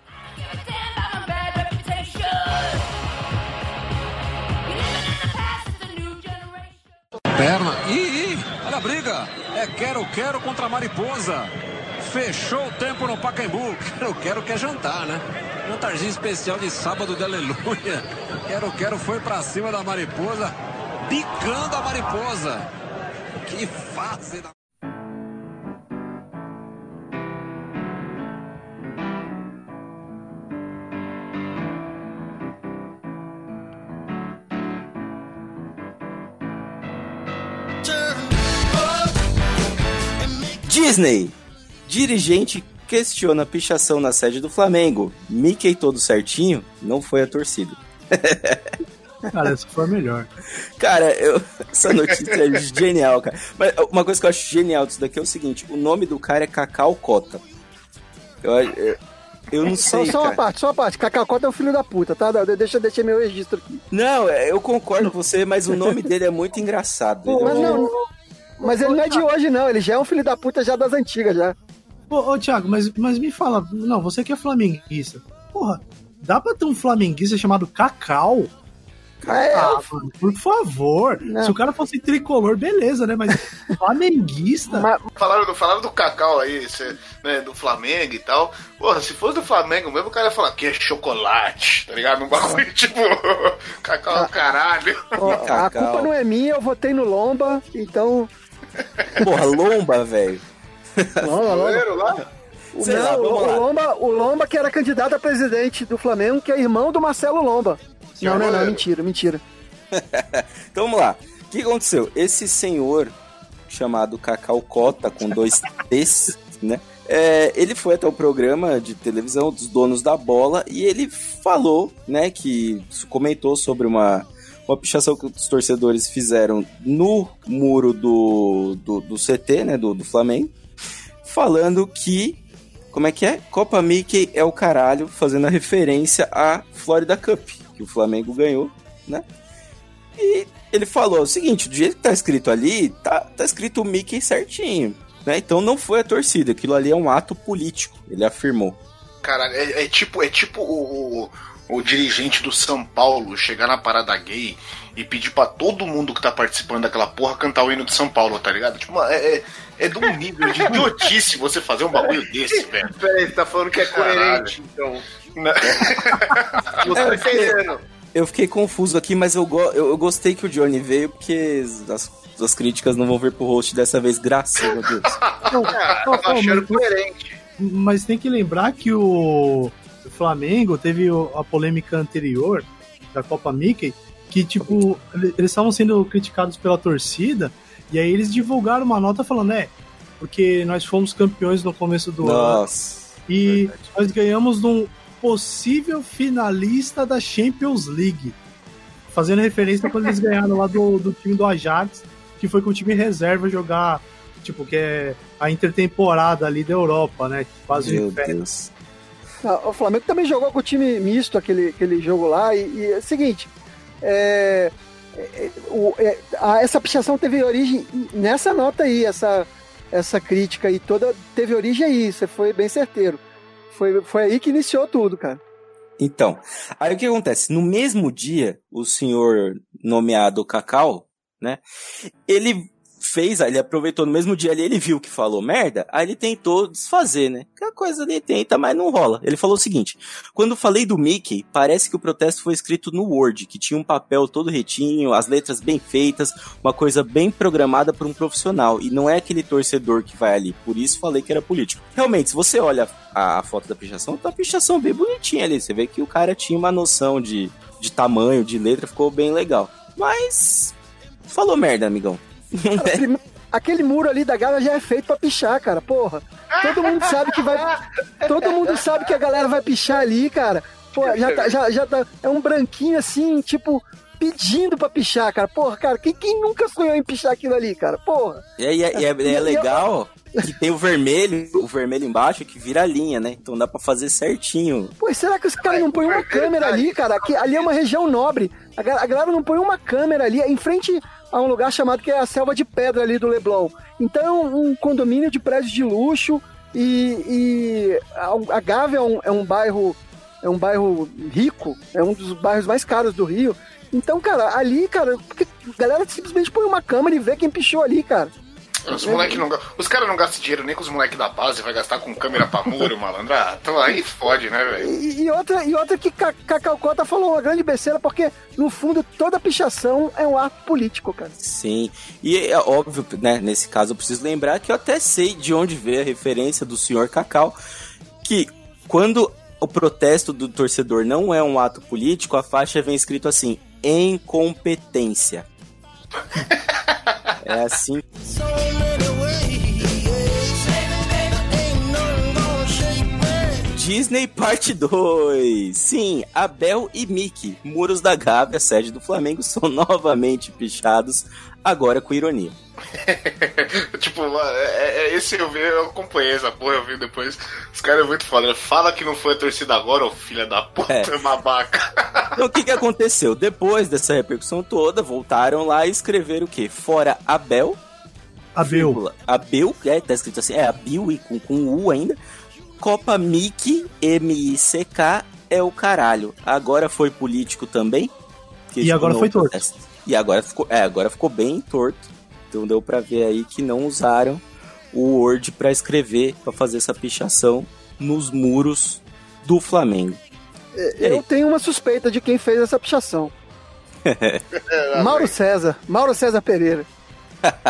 Perna. Ih, ih, olha a briga. É quero, quero contra a mariposa. Fechou o tempo no Pacaembu. Quero, quero quer jantar, né? Jantarzinho especial de sábado de aleluia. Quero, quero foi pra cima da mariposa, picando a mariposa. Que fase da... Disney. Dirigente questiona a pichação na sede do Flamengo. Mickey todo certinho, não foi a torcida. *laughs* Cara, essa foi a melhor. Cara, eu- essa notícia é genial, cara. Mas uma coisa que eu acho genial disso daqui é o seguinte: o nome do cara é Cacau Cota. Eu, eu, eu não Só, sei. só uma cara. parte, só uma parte. Cacacota é um filho da puta, tá? Deixa, deixa meu registro aqui. Não, é, eu concordo com você, mas o nome dele é muito engraçado. É Mas não, mas ele não é de hoje, não. Ele já é um filho da puta já das antigas, já. Ô, ô Thiago, mas, mas me fala, não, você que é flamenguista. Porra, dá pra ter um flamenguista chamado Cacau? É, Ah, mano, por favor. Não. Se o cara fosse tricolor, beleza, né? Mas *laughs* flamenguista. mas, Falaram do, falaram do Cacau aí, cê, né, do Flamengo e tal. Porra, se fosse do Flamengo mesmo, o cara ia falar que é chocolate, tá ligado? Um bagulho *laughs* tipo. Cacau é o caralho. ó, a Cacau. culpa não é minha, eu votei no Lomba, então. Porra, lomba, velho. Lomba, Lomba. Lá? O, Sei lá, o, lá. o Lomba, o Lomba que era candidato a presidente do Flamengo, que é irmão do Marcelo Lomba. Não, não, não, mentira, mentira. *laughs* Então vamos lá. O que aconteceu? Esse senhor chamado Cacau Cota, com dois *laughs* T's, né? É, ele foi até o programa de televisão dos donos da bola e ele falou, né, que comentou sobre uma, uma pichação que os torcedores fizeram no muro do, do, do CT, né, do, do Flamengo, falando que, como é que é? Copa Mickey é o caralho, fazendo a referência à Florida Cup, que o Flamengo ganhou, né? E ele falou o seguinte: do jeito que tá escrito ali, tá, tá escrito o Mickey certinho. Né? Então não foi a torcida, aquilo ali é um ato político, ele afirmou. Caralho, é, é tipo, é tipo o, o, o dirigente do São Paulo chegar na parada gay e pedir pra todo mundo que tá participando daquela porra cantar o hino de São Paulo, tá ligado? Tipo, é, é, é de um nível de idiotice você fazer um bagulho desse, *laughs* velho. Peraí, você tá falando que é Caralho. coerente, então. Né? Não *laughs* tá entendendo. Eu fiquei confuso aqui, mas eu, go- eu, eu gostei que o Johnny veio, porque as, as críticas não vão vir pro host dessa vez, graças a Deus. *laughs* Não, Ah, achando mas- coerente. Mas tem que lembrar que o, o Flamengo teve a polêmica anterior da Copa Mickey, que, tipo, ele- eles estavam sendo criticados pela torcida, e aí eles divulgaram uma nota falando, é, porque nós fomos campeões no começo do ano, Nossa. e nós ganhamos de um possível finalista da Champions League. Fazendo referência quando eles ganharam lá do, do time do Ajax, que foi com o time reserva jogar, tipo, que é a intertemporada ali da Europa, né? Quase Meu. Deus. Ah, O Flamengo também jogou com o time misto aquele, aquele jogo lá. E, e é o seguinte: é, é, o- é, a- essa pichação teve origem nessa nota aí, essa, essa crítica aí toda teve origem aí. Você foi bem certeiro. Foi, foi aí que iniciou tudo, cara. Então, aí o que acontece? No mesmo dia, o senhor nomeado Cacau, né? Ele fez, ele aproveitou no mesmo dia ali, ele viu que falou merda, aí ele tentou desfazer, né? Que a coisa ali tenta, mas não rola. Ele falou o seguinte: quando falei do Mickey, parece que o protesto foi escrito no Word, que tinha um papel todo retinho, as letras bem feitas, uma coisa bem programada por um profissional, e não é aquele torcedor que vai ali. Por isso falei que era político. Realmente, se você olha a, a foto da pichação, tá a pichação bem bonitinha ali. Você vê que o cara tinha uma noção de, de tamanho, de letra, ficou bem legal. Mas. Falou merda, amigão. *laughs* Aquele muro ali da Gávea já é feito pra pichar, cara. Porra. Todo mundo sabe que vai. Todo mundo sabe que a galera vai pichar ali, cara. Pô, já tá, já, já tá. É um branquinho assim, tipo, pedindo pra pichar, cara. Porra, cara, quem, quem nunca sonhou em pichar aquilo ali, cara? Porra. E é, e é- e é- e é legal que tem o vermelho, o vermelho embaixo que vira linha, né? Então dá pra fazer certinho. Pô, será que os caras não põem uma câmera ali, cara? Aqui, ali é uma região nobre. A, a galera não põe uma câmera ali, é em frente a um lugar chamado que é a Selva de Pedra ali do Leblon. Então é um, um condomínio de prédios de luxo e, e a, a Gávea é um, é um bairro é um bairro rico, é um dos bairros mais caros do Rio. Então, cara, ali, cara, porque a galera simplesmente põe uma câmera e vê quem pichou ali, cara. Os moleque não Os caras não gastam dinheiro nem com os moleques da base, vai gastar com câmera pra muro, *laughs* malandro. Ah, então aí fode, né, velho? E, e outra, e outra que Ca- Cacau Cota falou uma grande besteira, porque no fundo toda pichação é um ato político, cara. Sim. E é óbvio, né? Nesse caso eu preciso lembrar que eu até sei de onde veio a referência do senhor Cacau, que quando o protesto do torcedor não é um ato político, a faixa vem escrito assim: incompetência. é assim. Disney Parte 2. Sim, Abel e Mickey, muros da Gávea, sede do Flamengo, *laughs* são novamente pichados, agora com ironia. *laughs* tipo, é, é- esse eu vi, eu acompanhei essa porra, eu vi depois. Os caras é muito foda. né? Fala que não foi a torcida agora, ô filha da puta, É. babaca. *laughs* Então o que, que aconteceu? Depois dessa repercussão toda, voltaram lá e escreveram o quê? Fora Abel, Abel. vírgula, Abel, é, tá escrito assim, é Abil e com, com U ainda. Copa Mickey, M-I-C-K, é o caralho. Agora foi político também? Que, E agora foi torto. protesto. E agora ficou, é, agora ficou bem torto. Então deu pra ver aí que não usaram o Word pra escrever, pra fazer essa pichação nos muros do Flamengo. Aí? Eu tenho uma suspeita de quem fez essa pichação. *laughs* Mauro César. Mauro César Pereira. *laughs*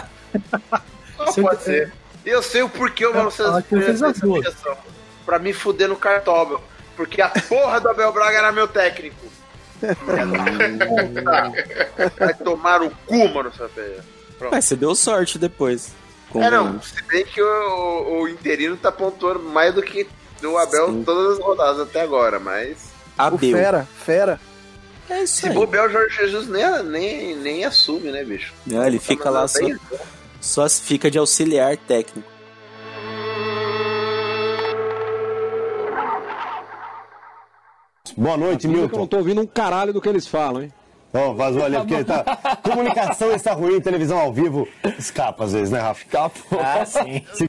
Não pode ser. E eu sei o porquê o Mauro César ele fez essa pichação. Pra me fuder no cartódromo. Porque a porra do Abel Braga era meu técnico. *laughs* Vai tomar o cu, mano, Pereira. Mas você deu sorte depois. É, não. Se bem que o, o interino tá pontuando mais do que o Abel Sim. todas as rodadas até agora, mas. O Abel. Fera, Fera. É isso Se aí. bobear, o Jorge Jesus nem, nem, nem assume, né, bicho? Não, ele fica lá só, bem- só fica de auxiliar técnico. Boa noite, Eu não Milton. tô ouvindo um caralho do que eles falam, hein? Ó, vazou ali, porque tá... comunicação está ruim, televisão ao vivo escapa às vezes, né, Rafa? Escapa. Ah, sim. *laughs*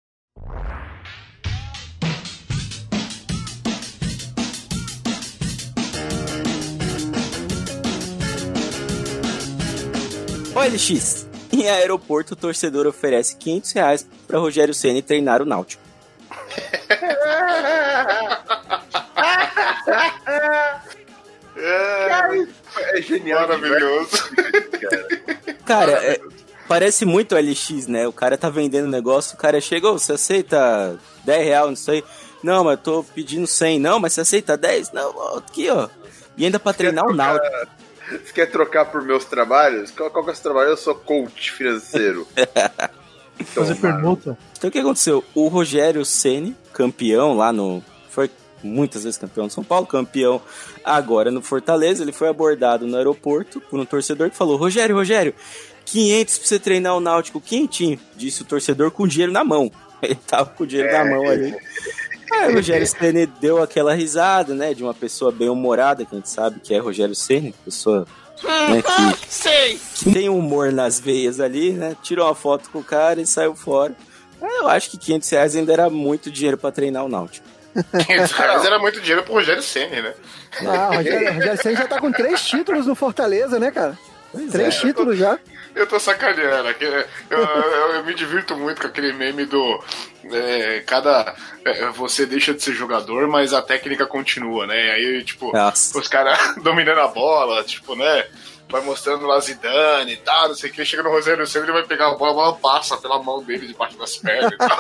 OLX. Em aeroporto, o torcedor oferece 500 reais pra Rogério Ceni treinar o Náutico. *laughs* É genial. Maravilhoso. Cara, é- parece muito OLX, né? O cara tá vendendo negócio, o cara chega, "Ô, você aceita 10 reais nisso aí? Não, mas eu tô pedindo 100. Não, mas você aceita 10? Não, aqui, ó. E ainda pra treinar o Náutico. Você quer trocar por meus trabalhos? Qual, qual que é o seu trabalho? Eu sou coach financeiro. *laughs* Fazer Tomara. permuta. Então o que aconteceu? O Rogério Ceni, campeão lá no. Muitas vezes campeão de São Paulo, campeão agora no Fortaleza. Ele foi abordado no aeroporto por um torcedor que falou: Rogério, Rogério, 500 pra você treinar o Náutico quentinho. Disse o torcedor com dinheiro na mão. *laughs* Ele tava com o dinheiro na mão ali. Aí o Rogério Ceni deu aquela risada, né? De uma pessoa bem humorada, que a gente sabe que é Rogério Ceni, pessoa né, que, que tem humor nas veias ali, né? Tirou uma foto com o cara e saiu fora. É, Eu acho que 500 reais ainda era muito dinheiro pra treinar o Náutico. 500 reais era muito dinheiro pro Rogério Senna, né? Ah, o Rogério, o Rogério Ceni já tá com três títulos no Fortaleza, né, cara? três títulos já. Eu tô sacaneando. aqui, Eu, eu- eu me divirto muito com aquele meme do. é, cada. é, você deixa de ser jogador, mas a técnica continua, né? Aí, tipo, Nossa. os caras *laughs* dominando a bola, tipo, né? Vai mostrando lá Zidane e tal, não sei o que. Chega no Rogério Senna, ele vai pegar a bola, a bola passa pela mão dele debaixo das pernas e tal.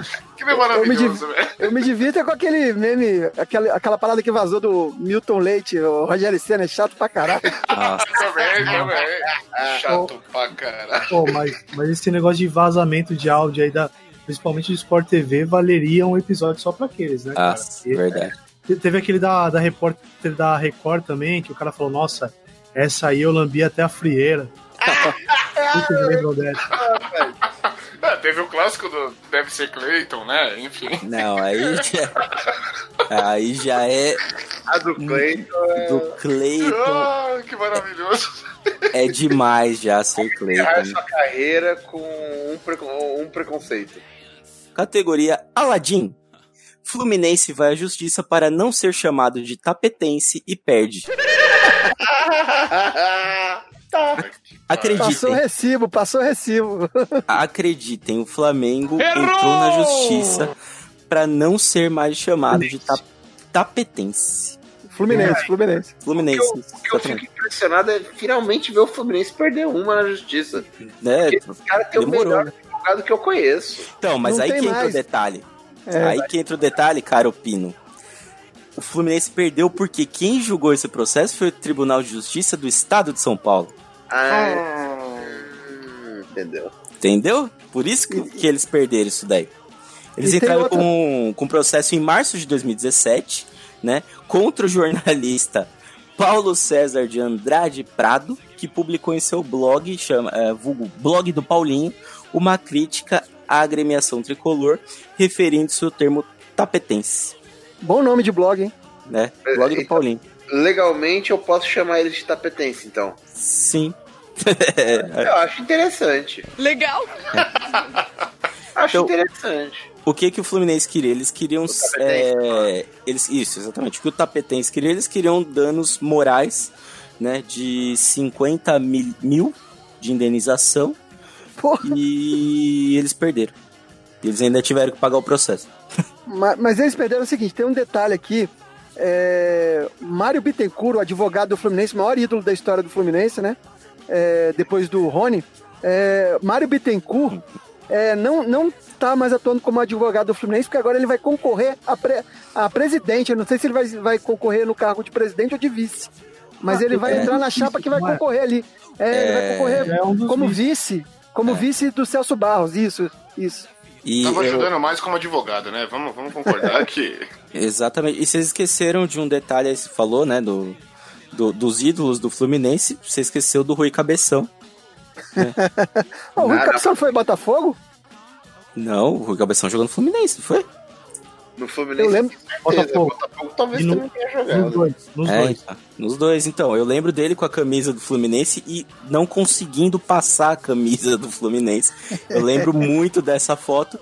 *laughs* que é maravilhoso, velho. Eu me divirto é com aquele meme, aquela, aquela parada que vazou do Milton Leite, o Rogério Senna é chato pra caralho. Nossa. Também, também. Chato pra caralho. Pô, mas, mas esse negócio de vazamento de áudio aí, da, principalmente do Sport TV, valeria um episódio só pra aqueles, né, cara? Nossa, Porque verdade. te- Teve aquele da, da repórter da Record também, que o cara falou, nossa, essa aí eu lambi até a frieira. Vocês lembram dessa? É, teve o clássico do Deve ser Clayton, né? Enfim. Não, aí já, aí já é A do Cleiton é... do Cleiton. Ah, que maravilhoso. É demais já ser Cleiton. sua carreira com um, precon- um preconceito. Categoria Aladim. Fluminense vai à justiça para não ser chamado de tapetense e perde. *laughs* A Acreditem. Passou recibo, passou recibo. *laughs* Acreditem, o Flamengo entrou na justiça pra não ser mais chamado de ta- tapetense. Fluminense, Fluminense. Fluminense. O que eu, o que eu fico impressionado é finalmente ver o Fluminense perder uma na justiça. Né? Porque esse cara tem o Demorou, melhor né? advogado que eu conheço. Então, mas Não aí que entra o mais. detalhe. É. aí que entra o detalhe, caro Pino. O Fluminense perdeu porque quem julgou esse processo foi o Tribunal de Justiça do Estado de São Paulo. Ah, entendeu? Entendeu? Por isso que, que eles perderam isso daí. Eles E entraram outra- com, com processo em março de 2017, né? Contra o jornalista Paulo César de Andrade Prado, que publicou em seu blog, chama é, vulgo Blog do Paulinho, uma crítica à agremiação tricolor, referindo-se ao termo tapetense, Bom nome de blog, hein? né? Blog do Então- Paulinho. Legalmente eu posso chamar ele de tapetense, então. Sim. *laughs* Eu acho interessante. Legal. *laughs* Acho Então- interessante. O que que o Fluminense queria? Eles queriam. é, eles, isso, exatamente. O que o Tapetense queria? Eles queriam danos morais, né? De 50 mil, mil de indenização. Porra. E eles perderam. Eles ainda tiveram que pagar o processo. Ma- Mas, eles perderam o seguinte: tem um detalhe aqui. É, Mário Bittencourt, o advogado do Fluminense, maior ídolo da história do Fluminense, né? É, depois do Rony. É, Mário Bittencourt é, não, não tá mais atuando como advogado do Fluminense, porque agora ele vai concorrer a, pre- a presidente. Eu não sei se ele vai, vai concorrer no cargo de presidente ou de vice. Mas Ah, ele vai é. entrar na chapa que vai é? concorrer ali. É, ele vai concorrer É um como vices. vice. Como vice do Celso Barros, isso, isso. E Tava eu- ajudando mais como advogado, né? Vamos, vamos concordar que. *laughs* Exatamente. E vocês esqueceram de um detalhe aí, você falou, né? Do, do- dos ídolos do Fluminense. Você esqueceu do Rui Cabeção. *laughs* Ô, o Rui Nada. Cabeção foi Botafogo? Não, o Rui Cabeção jogou no Fluminense, não foi? No Fluminense, Eu lembro-. Botafogo. Botafogo talvez no- também tenha Nos jogado. dois. Nos É, dois. então, nos dois, então. Eu lembro dele com a camisa do Fluminense e não conseguindo passar a camisa do Fluminense. Eu lembro *laughs* muito dessa foto.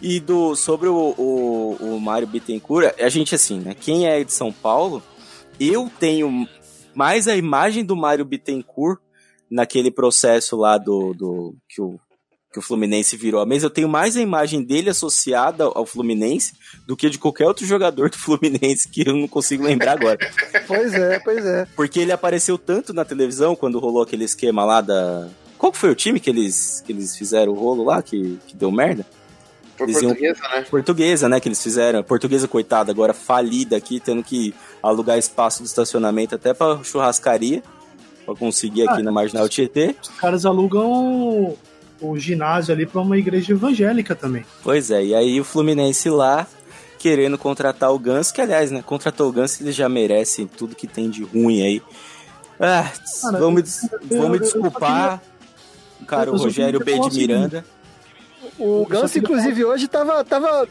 E do sobre o, o, o Mário Bittencourt, a gente assim, né? Quem é de São Paulo, eu tenho mais a imagem do Mário Bittencourt naquele processo lá do, do que o que o Fluminense virou a mesa, eu tenho mais a imagem dele associada ao Fluminense do que de qualquer outro jogador do Fluminense que eu não consigo lembrar agora. *laughs* Pois é, pois é. Porque ele apareceu tanto na televisão quando rolou aquele esquema lá da. Qual foi o time que eles, que eles fizeram o rolo lá, que, que deu merda? Iam- portuguesa, né? Portuguesa, né? Que eles fizeram. Portuguesa, coitada, agora falida aqui, tendo que alugar espaço do estacionamento até pra churrascaria. Pra conseguir aqui Ah, na Marginal Tietê. Os caras alugam o ginásio ali pra uma igreja evangélica também. Pois é, e aí o Fluminense lá querendo contratar o Ganso, que aliás, né? Contratou o Ganso, ele já merece tudo que tem de ruim aí. Ah, Cara, vamos, eu- vamos eu- me eu desculpar, cara, o Rogério B de o seguinte. Miranda. O Eu só Ganso, inclusive, hoje tava, tava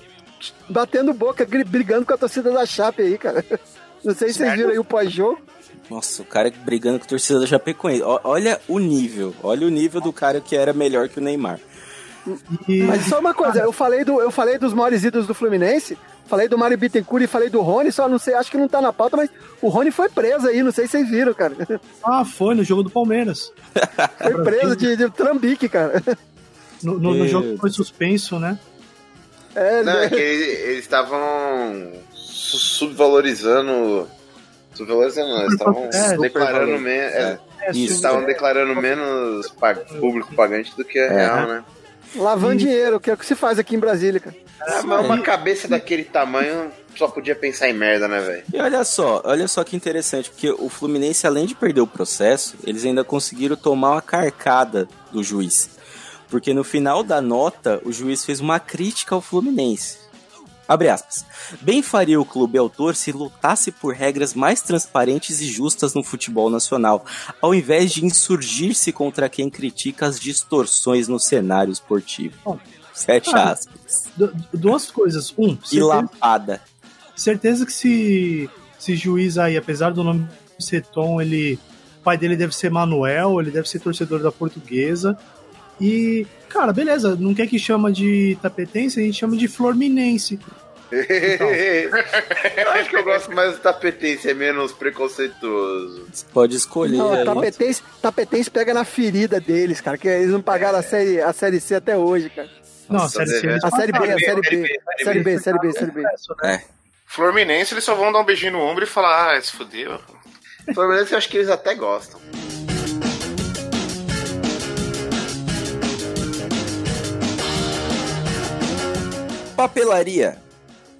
batendo boca, brigando com a torcida da Chape aí, cara. *laughs* Não sei se vocês viram aí o pós-jogo. Nossa, o cara brigando com a torcida da Chapecoense. Ó, Olha o nível, olha o nível do cara que era melhor que o Neymar. E, Mas só uma coisa, eu falei, do, eu falei dos maiores ídolos do Fluminense, falei do Mário Bittencourt e falei do Rony, só não sei, acho que não tá na pauta, mas o Rony foi preso aí, não sei se vocês viram, cara. ah, foi no jogo do Palmeiras. *laughs* Foi preso de, de trambique, cara. No, no- no jogo foi suspenso, né? É, Não, é né? que eles estavam su- subvalorizando. Subvalorizando, não, eles estavam É, declarando menos. É. Eles estavam declarando menos pag- público pagante do que é real, né? lavando dinheiro, que é o que se faz aqui em Brasília, cara. É, mas uma cabeça daquele tamanho só podia pensar em merda, né, velho? E olha só, olha só que interessante, porque o Fluminense, além de perder o processo, eles ainda conseguiram tomar uma carcada do juiz. Porque no final da nota, o juiz fez uma crítica ao Fluminense. Abre aspas. Bem faria o clube autor se lutasse por regras mais transparentes e justas no futebol nacional, ao invés de insurgir-se contra quem critica as distorções no cenário esportivo. Bom, Fecha ah, aspas. Du- duas coisas. Um, E certeza, lapada. certeza que se, esse juiz aí, apesar do nome ser Tom, ele. O pai dele deve ser Manuel, ele deve ser torcedor da portuguesa. E, cara, beleza, não quer que chama de tapetense, a gente chama de Fluminense. eu acho que eu gosto mais do tapetense, é menos preconceituoso. Pode escolher. Não, aí. tapetense, tapetense pega na ferida deles, cara, que eles não pagaram a série, a série C até hoje, cara. Não, a Nossa, série C. né? eles A série B, a série B, série B, série B, série B. É. Fluminense, eles só vão dar um beijinho no ombro e falar, ah, se fudeu. Fluminense eu acho que eles até gostam. Papelaria.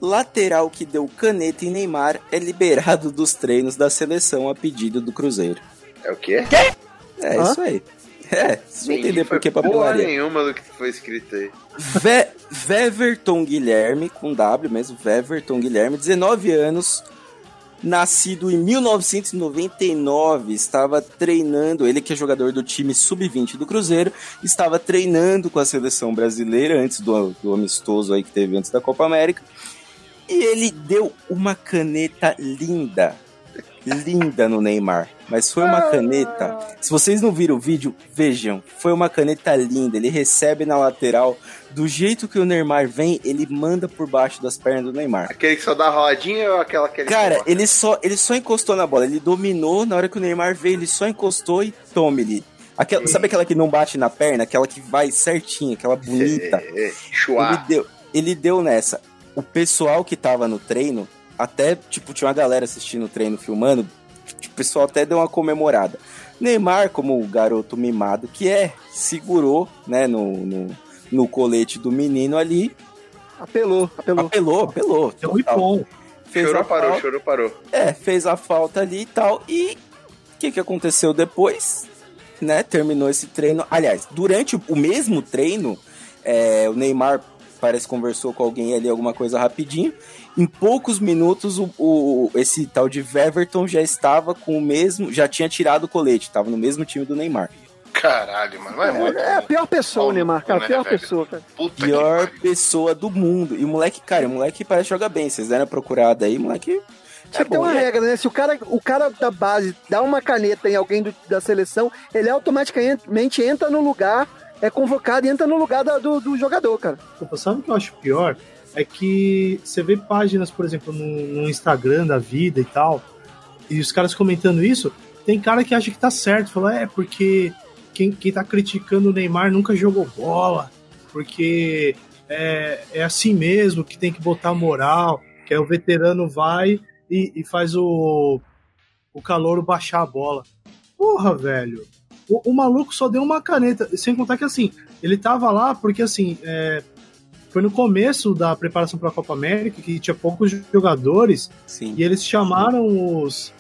Lateral que deu caneta em Neymar é liberado dos treinos da seleção a pedido do Cruzeiro. É o quê? É Hã? isso aí. É, vocês vão entender por que porra papelaria. nenhuma do que foi escrito aí. Ve Veverton Guilherme, com W mesmo, Veverton Guilherme, 19 anos, nascido em 1999, estava treinando, ele que é jogador do time sub-20 do Cruzeiro, estava treinando com a seleção brasileira antes do, do amistoso aí que teve antes da Copa América, e ele deu uma caneta linda, linda no Neymar. Mas foi uma caneta. Se vocês não viram o vídeo, vejam. Foi uma caneta linda. Ele recebe na lateral. Do jeito que o Neymar vem, ele manda por baixo das pernas do Neymar. Aquele que só dá rodinha ou aquela que ele Cara, ele só, ele só encostou na bola. Ele dominou. Na hora que o Neymar veio, ele só encostou e tome ele. Aquela, sabe aquela que não bate na perna? Aquela que vai certinho, aquela bonita. *laughs* Ele deu, ele deu nessa. O pessoal que tava no treino, até, tipo, tinha uma galera assistindo o treino, filmando, o pessoal até deu uma comemorada. Neymar, como o garoto mimado que é, segurou, né, no, no, no colete do menino ali, Apelou, apelou. apelou, apelou. É muito total. bom. Fez Chorou, a parou, falta. chorou, parou. É, fez a falta ali e tal. E o que, que aconteceu depois? Né? Terminou esse treino. Aliás, durante o mesmo treino, é, o Neymar parece que conversou com alguém ali, alguma coisa rapidinho. Em poucos minutos, o, o- esse tal de Veverton já estava com o mesmo. Já tinha tirado o colete, estava no mesmo time do Neymar. Caralho, mano. É muito. É a pior pessoa, o Paulo, Neymar, cara. né, Pior velho? pessoa, cara. Puta Pior pessoa do mundo. E o moleque, cara, o moleque parece que joga bem. Vocês deram a procurada aí, o moleque. Tinha É que ter bom, uma regra, né? Se o cara, o cara da base dá uma caneta em alguém do- da seleção, ele automaticamente entra no lugar, é convocado e entra no lugar da- do, do jogador, cara. Sabe o que eu acho pior? É que você vê páginas, por exemplo, no, no Instagram da vida e tal, e os caras comentando isso, tem cara que acha que tá certo, fala, é, porque quem, quem tá criticando o Neymar nunca jogou bola, porque é, é assim mesmo que tem que botar moral, que é o veterano vai e, e faz o, o calouro baixar a bola. Porra, velho. O, o maluco só deu uma caneta, sem contar que assim, ele tava lá porque assim, é, foi no começo da preparação para a Copa América que tinha poucos jogadores Sim. e eles chamaram os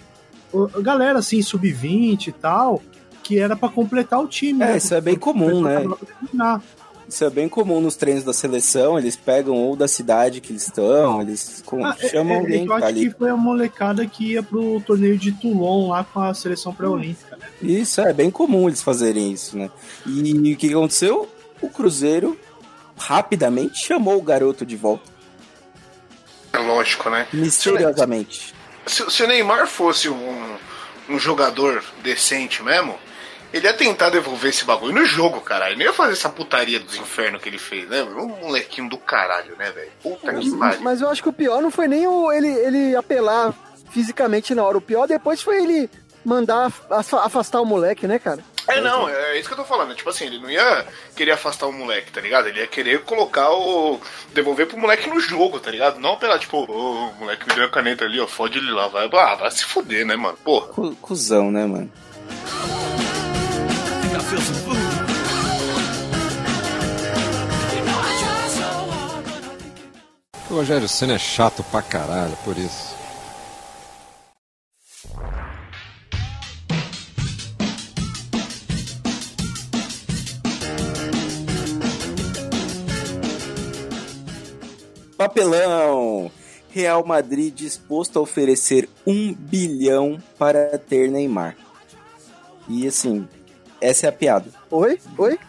a galera assim sub-20 e tal, que era para completar o time. É, né? isso é bem comum, né? Isso é bem comum nos treinos da seleção, eles pegam ou da cidade que eles estão, eles Ah, é- chamam é, alguém eu que tá acho ali. que foi a molecada que ia pro torneio de Toulon lá com a seleção pré-olímpica. Isso é bem comum eles fazerem isso, né? E o que aconteceu? O Cruzeiro rapidamente chamou o garoto de volta, É lógico, né? misteriosamente. Se, se o Neymar fosse um, um jogador decente mesmo, ele ia tentar devolver esse bagulho no jogo, caralho. Ele não ia fazer essa putaria dos infernos que ele fez, né? Um molequinho do caralho, né, velho? Puta que pariu. Mas eu acho que o pior não foi nem o, ele, ele apelar fisicamente na hora. O pior depois foi ele mandar afa- afastar o moleque, né, cara? É, não, é isso que eu tô falando. Tipo assim, ele não ia querer afastar o moleque, tá ligado? Ele ia querer colocar o. devolver pro moleque no jogo, tá ligado? Não pela, tipo, ô, o moleque me deu a caneta ali, ó, fode ele lá, vai. Ah, vai se fuder, né, mano? Porra. Cu- Cusão, né, mano? O Rogério Senna é chato pra caralho, por isso. Papelão! Real Madrid disposto a oferecer um bilhão para ter Neymar. E assim, essa é a piada. Oi? Oi?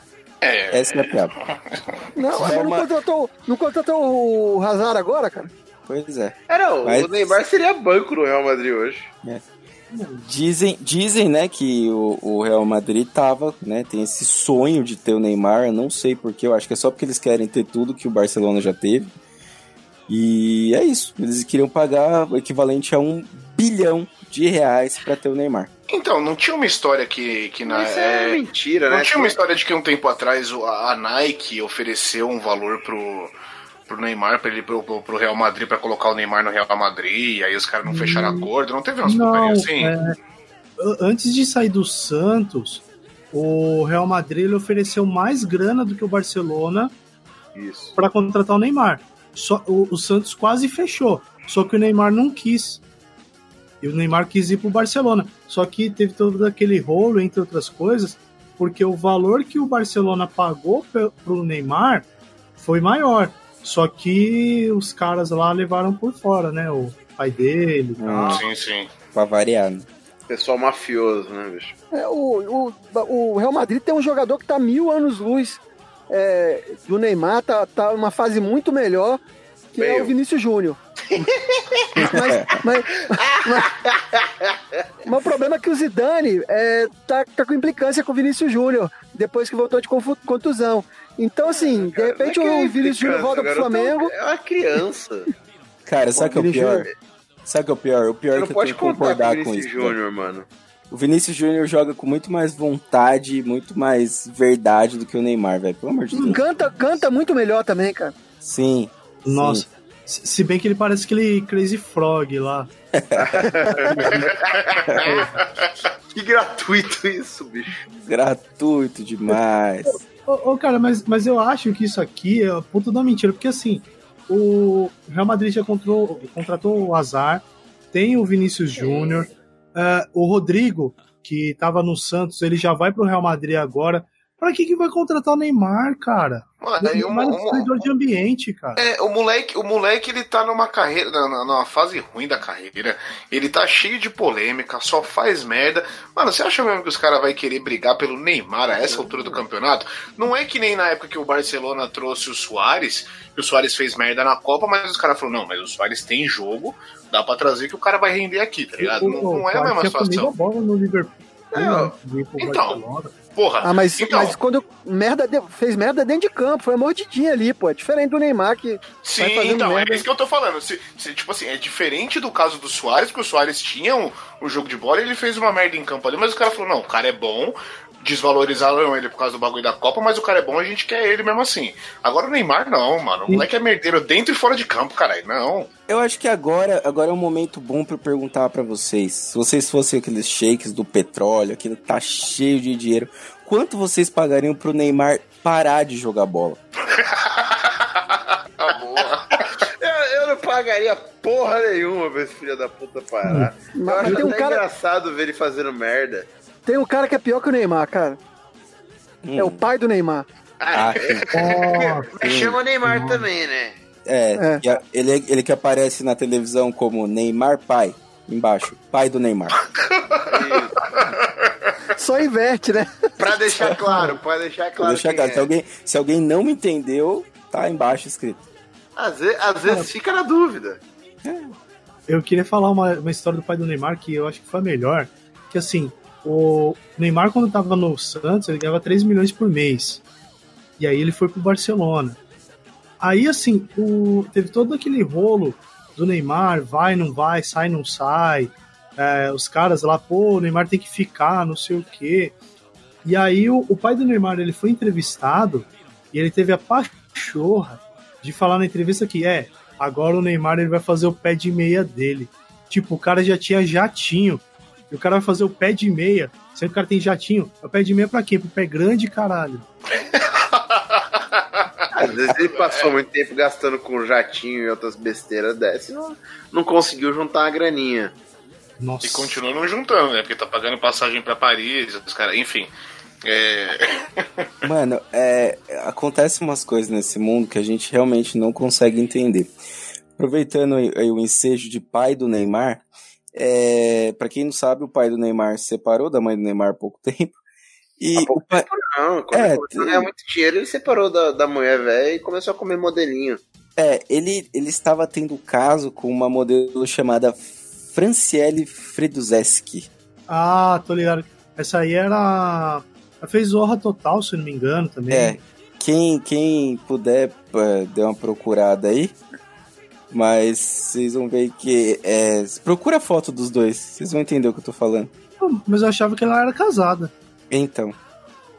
É. Essa é a piada. *laughs* Não, Só ele não uma- contratou, não contratou o Hazard agora, cara? Pois é. Era, o Mas- Neymar seria banco no Real Madrid hoje. Dizem, dizem, né, que o, o Real Madrid tava, né, tem esse sonho de ter o Neymar, eu não sei porquê, eu acho que é só porque eles querem ter tudo que o Barcelona já teve. E é isso. Eles queriam pagar o equivalente a um bilhão de reais pra ter o Neymar. Então, não tinha uma história que, que na. Isso é, é, mentira, não né? tinha uma história de que um tempo atrás o- a Nike ofereceu um valor pro, pro Neymar, pra ele pro, pro, Real Madrid, pra colocar o Neymar no Real Madrid, e aí os caras não fecharam acordo. Não teve umas Não, porcarias assim? é, antes de sair do Santos, o Real Madrid ele ofereceu mais grana do que o Barcelona para contratar o Neymar. Só, o, o Santos quase fechou, só que o Neymar não quis. E o Neymar quis ir pro Barcelona. Só que teve todo aquele rolo, entre outras coisas, porque o valor que o Barcelona pagou pro Neymar foi maior. Só que os caras lá levaram por fora, né? O pai dele e Hum. tal. Sim, sim. Pra variar, né? Pessoal mafioso, né, bicho? É, o, o, o Real Madrid tem um jogador que tá mil anos luz é, do Neymar, tá, tá numa fase muito melhor, que é o Vinícius Júnior. mas, mas, mas- mas o problema é que o Zidane é, tá, tá com implicância com o Vinícius Júnior, depois que voltou de contusão. Então, assim, de repente é que é o Vinícius Júnior volta pro Flamengo. É uma criança. Cara, sabe o que é o pior? Sabe o que é o pior? O pior é não que eu tenho que concordar o com Vinícius isso. Júnior, mano. O Vinícius Júnior joga com muito mais vontade, muito mais verdade do que o Neymar, velho. Pelo amor de Deus. Canta, canta muito melhor também, cara. Sim. Nossa. Se se bem que ele parece aquele Crazy Frog lá. *laughs* Que gratuito isso, bicho. Gratuito demais. Ô, ô, cara, mas, mas eu acho que isso aqui é a puta da mentira, porque assim, o Real Madrid já contratou, contratou o Azar, tem o Vinícius Júnior, é, o Rodrigo, que tava no Santos, ele já vai pro Real Madrid agora. Pra que que vai contratar o Neymar, cara? Mano, O o, Neymar é um o- destruidor de ambiente, cara. É, o moleque, o moleque ele tá numa carreira, numa fase ruim da carreira. Ele tá cheio de polêmica, só faz merda. Mano, você acha mesmo que os caras vão querer brigar pelo Neymar a essa altura do campeonato? Não é que nem na época que o Barcelona trouxe o Soares, que o Soares fez merda na Copa, mas os caras falaram, não, mas o Soares tem jogo, dá pra trazer que o cara vai render aqui, tá ligado? Não, não é a mesma situação. a bola no Liverpool. Né, pro Então, Barcelona. Porra, Ah, mas, então, mas quando merda de- fez merda dentro de campo, foi mordidinha ali, pô. É diferente do Neymar que Sim, então, merda. é isso que eu tô falando. Se, se, tipo assim, é diferente do caso do Soares, porque o Soares tinha um, um jogo de bola e ele fez uma merda em campo ali, mas o cara falou, não, o cara é bom, desvalorizaram ele por causa do bagulho da Copa, mas o cara é bom, a gente quer ele mesmo assim. Agora o Neymar não, mano. O moleque é merdeiro dentro e fora de campo, caralho. Não. Eu acho que agora, agora é um momento bom pra eu perguntar pra vocês. Se vocês fossem aqueles shakes do petróleo, aquilo tá cheio de dinheiro, quanto vocês pagariam pro Neymar parar de jogar bola? *laughs* Tá boa. Eu, eu não pagaria porra nenhuma pra esse filho da puta parar. Eu Mas acho tem um até cara- engraçado ver ele fazendo merda. Tem um cara que é pior que o Neymar, cara. É o pai do Neymar. Ah, Mas chama Neymar também, né? é, É. a- ele, ele que aparece na televisão como Neymar pai, embaixo, pai do Neymar. *laughs* Só inverte, né? Pra deixar claro, pra deixar claro. deixar quem claro, é. se, alguém, se alguém não me entendeu, tá embaixo escrito. Às vezes, às vezes fica na dúvida. Eu queria falar uma, uma história do pai do Neymar que eu acho que foi a melhor. Que assim, o Neymar, quando tava no Santos, ele ganhava 3 milhões por mês. E aí ele foi pro Barcelona. Aí, assim, o, teve todo aquele rolo do Neymar, vai, não vai, sai, não sai. É, os caras lá, pô, o Neymar tem que ficar, não sei o quê. E aí o, o pai do Neymar, ele foi entrevistado e ele teve a pachorra de falar na entrevista que é, agora o Neymar ele vai fazer o pé de meia dele. Tipo, o cara já tinha jatinho. E o cara vai fazer o pé de meia. Sendo que o cara tem jatinho. O pé de meia pra quê? Pro pé grande, caralho. Às vezes ele passou muito tempo gastando com jatinho e outras besteiras dessas e não, não conseguiu juntar uma graninha. Nossa. E continua não juntando, né? Porque tá pagando passagem pra Paris, os caras, enfim. É. *laughs* Mano, é, acontece umas coisas nesse mundo que a gente realmente não consegue entender. Aproveitando aí, aí o ensejo de pai do Neymar, é, para quem não sabe, o pai do Neymar se separou da mãe do Neymar há pouco tempo. E o pai, Não, quando É, ele começou a ganhar muito dinheiro, ele separou da, da mulher velha e começou a comer modelinho. é, ele, ele estava tendo caso com uma modelo chamada Franciele Freduzeski. Ah, tô ligado. Essa aí era. Ela fez Zorra Total, se não me engano, também. É, quem, quem puder é, dar uma procurada aí. Mas vocês vão ver que. É, procura a foto dos dois, vocês vão entender o que eu tô falando. Mas eu achava que ela era casada. Então.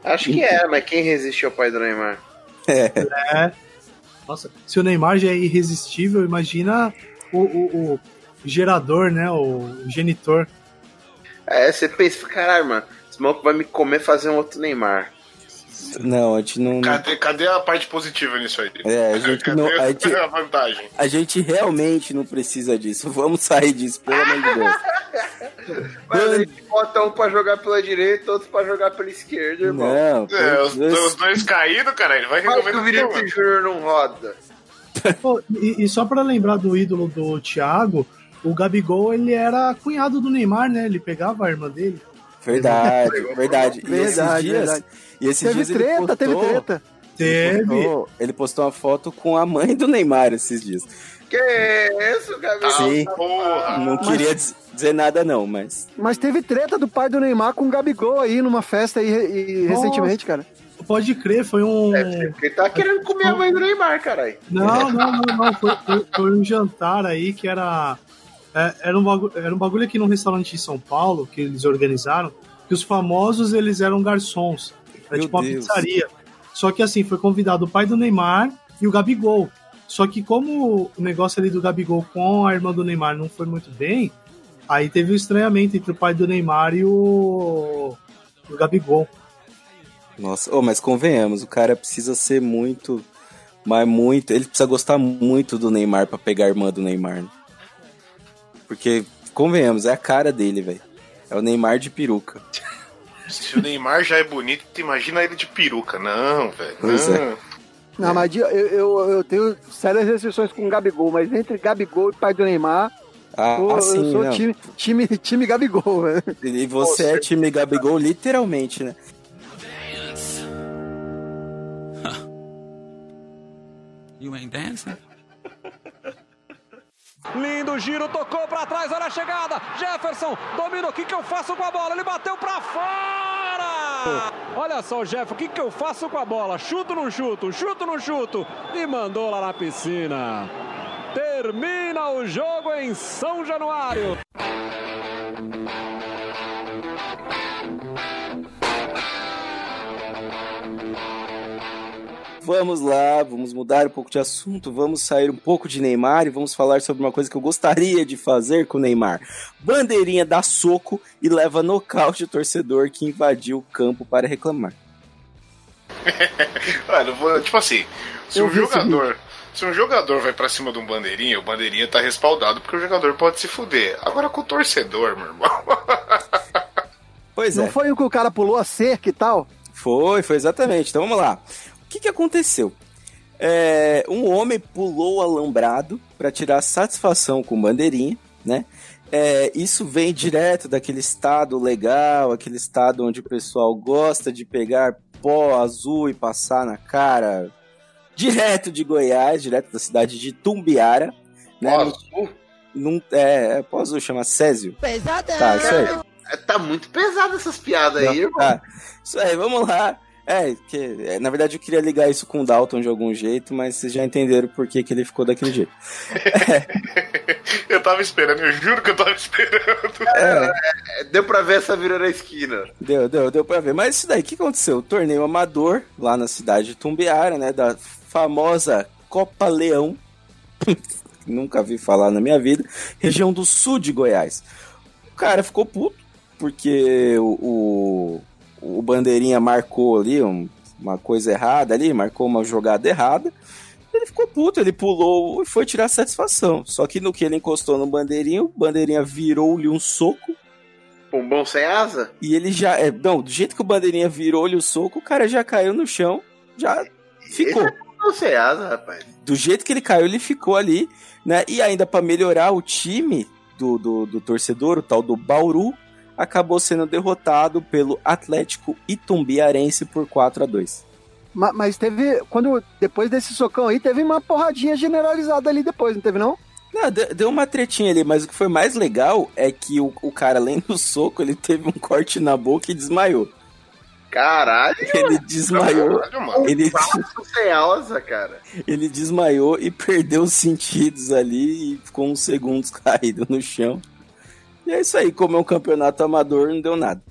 Acho que é, mas quem resiste ao pai do Neymar? É. É. Nossa, se o Neymar já é irresistível, imagina o, o- o gerador, né? O genitor. É, você pensa, caralho, mano, esse maluco vai me comer fazer um outro Neymar. Não, a gente não. Cadê, cadê a parte positiva nisso aí? É, a gente cadê não- a *laughs* gente- a vantagem? A gente realmente não precisa disso. Vamos sair disso, pelo amor de Deus. *laughs* Mas a gente bota um pra jogar pela direita, outro pra jogar pela esquerda, irmão. Não, É, os, dois- os dois caídos, cara, ele vai resolver que o Vinícius. Júnior não roda. *laughs* Pô, e, e só pra lembrar do ídolo do Thiago, o Gabigol, ele era cunhado do Neymar, né? Ele pegava a irmã dele. Verdade, verdade. E esses Verdade, dias, verdade. E esses Teve dias treta, teve postou- treta. Ele Teve. postou, ele postou uma foto com a mãe do Neymar esses dias. Que isso, Gabriel? Sim. Porra. Não queria diz- dizer nada, não, mas. Mas teve treta do pai do Neymar com o Gabigol aí numa festa aí, e- recentemente, cara. Pode crer, foi um. Ele tá querendo comer a mãe do Neymar, caralho. Não, não, não, não. Foi, foi- foi um jantar aí que era. É, era, um bagulho, era um bagulho aqui num restaurante em São Paulo que eles organizaram. Que os famosos eles eram garçons. Era Meu tipo uma Deus. pizzaria. Só que assim, foi convidado o pai do Neymar e o Gabigol. Só que como o negócio ali do Gabigol com a irmã do Neymar não foi muito bem, aí teve o estranhamento entre o pai do Neymar e o, o Gabigol. Nossa, oh, mas convenhamos, o cara precisa ser muito. Mas muito. Ele precisa gostar muito do Neymar pra pegar a irmã do Neymar. né? Porque, convenhamos, é a cara dele, velho. É o Neymar de peruca. Se o Neymar já é bonito, tu imagina ele de peruca. Não, velho. Pois não. é. Não, mas eu, eu, eu tenho sérias restrições com o Gabigol, mas entre Gabigol e pai do Neymar, Ah, pô, eu sim, sou não. time, time, time Gabigol, velho. E você é time Gabigol, literalmente, né? You ain't dancing? Lindo giro, tocou pra trás, olha a chegada. Jefferson domina, o que, que eu faço com a bola? Ele bateu pra fora! Olha só, Jeff, o que, que eu faço com a bola? Chuto no chuto, chuto no chuto e mandou lá na piscina. Termina o jogo em São Januário. Vamos lá, vamos mudar um pouco de assunto, vamos sair um pouco de Neymar e vamos falar sobre uma coisa que eu gostaria de fazer com o Neymar. Bandeirinha dá soco e leva nocaute o torcedor que invadiu o campo para reclamar. *laughs* Olha, vou- tipo assim, se Eu um jogador. Se um jogador vai pra cima de um bandeirinha, o bandeirinha tá respaldado porque o jogador pode se fuder. Agora com o torcedor, meu irmão. *laughs* Pois Não é, foi o que o cara pulou a cerca e tal? foi, foi exatamente. Então vamos lá. O que, que aconteceu? É, um homem pulou o alambrado para tirar satisfação com bandeirinha, né? É, isso vem direto daquele estado legal, aquele estado onde o pessoal gosta de pegar pó azul e passar na cara. Direto de Goiás, direto da cidade de Tumbiara. Né? Ó, azul. Num, é, é pó azul, chama Césio. Tá, isso aí. É, Tá muito pesado essas piadas aí, irmão. Tá. Isso aí, vamos lá. É, que, é, na verdade eu queria ligar isso com o Dalton de algum jeito, mas vocês já entenderam por que, que ele ficou daquele jeito. *laughs* eu tava esperando, eu juro que eu tava esperando. É, Deu pra ver essa virando a esquina. Deu, deu, deu pra ver. Mas isso daí, o que aconteceu? O torneio amador, lá na cidade de Tumbiara, né, da famosa Copa Leão, *laughs* nunca vi falar na minha vida, região do sul de Goiás. O cara ficou puto, porque o, o, o Bandeirinha marcou ali um- uma coisa errada ali, marcou uma jogada errada. Ele ficou puto, ele pulou e foi tirar satisfação. Só que no que ele encostou no Bandeirinha, o Bandeirinha virou-lhe um soco Pombom sem asa? e ele já. É, não, do jeito que o bandeirinha virou-lhe o soco, o cara já caiu no chão, já ficou. Pombom sem asa, rapaz. Do jeito que ele caiu, ele ficou ali, né? E ainda pra melhorar o time do, do, do torcedor, o tal do Bauru, acabou sendo derrotado pelo Atlético Itumbiarense por 4 a 2 Ma- Mas teve, quando, depois desse socão aí, teve uma porradinha generalizada ali depois, não teve não? Não, de- deu uma tretinha ali, mas o que foi mais legal é que o, o cara, além do soco, ele teve um corte na boca e desmaiou. Caralho! Ele desmaiou. Caralho, mano. Ele, sem alça, cara. ele desmaiou e perdeu os sentidos ali e ficou uns segundos *laughs* caído no chão. E é isso aí, como é um campeonato amador, não deu nada.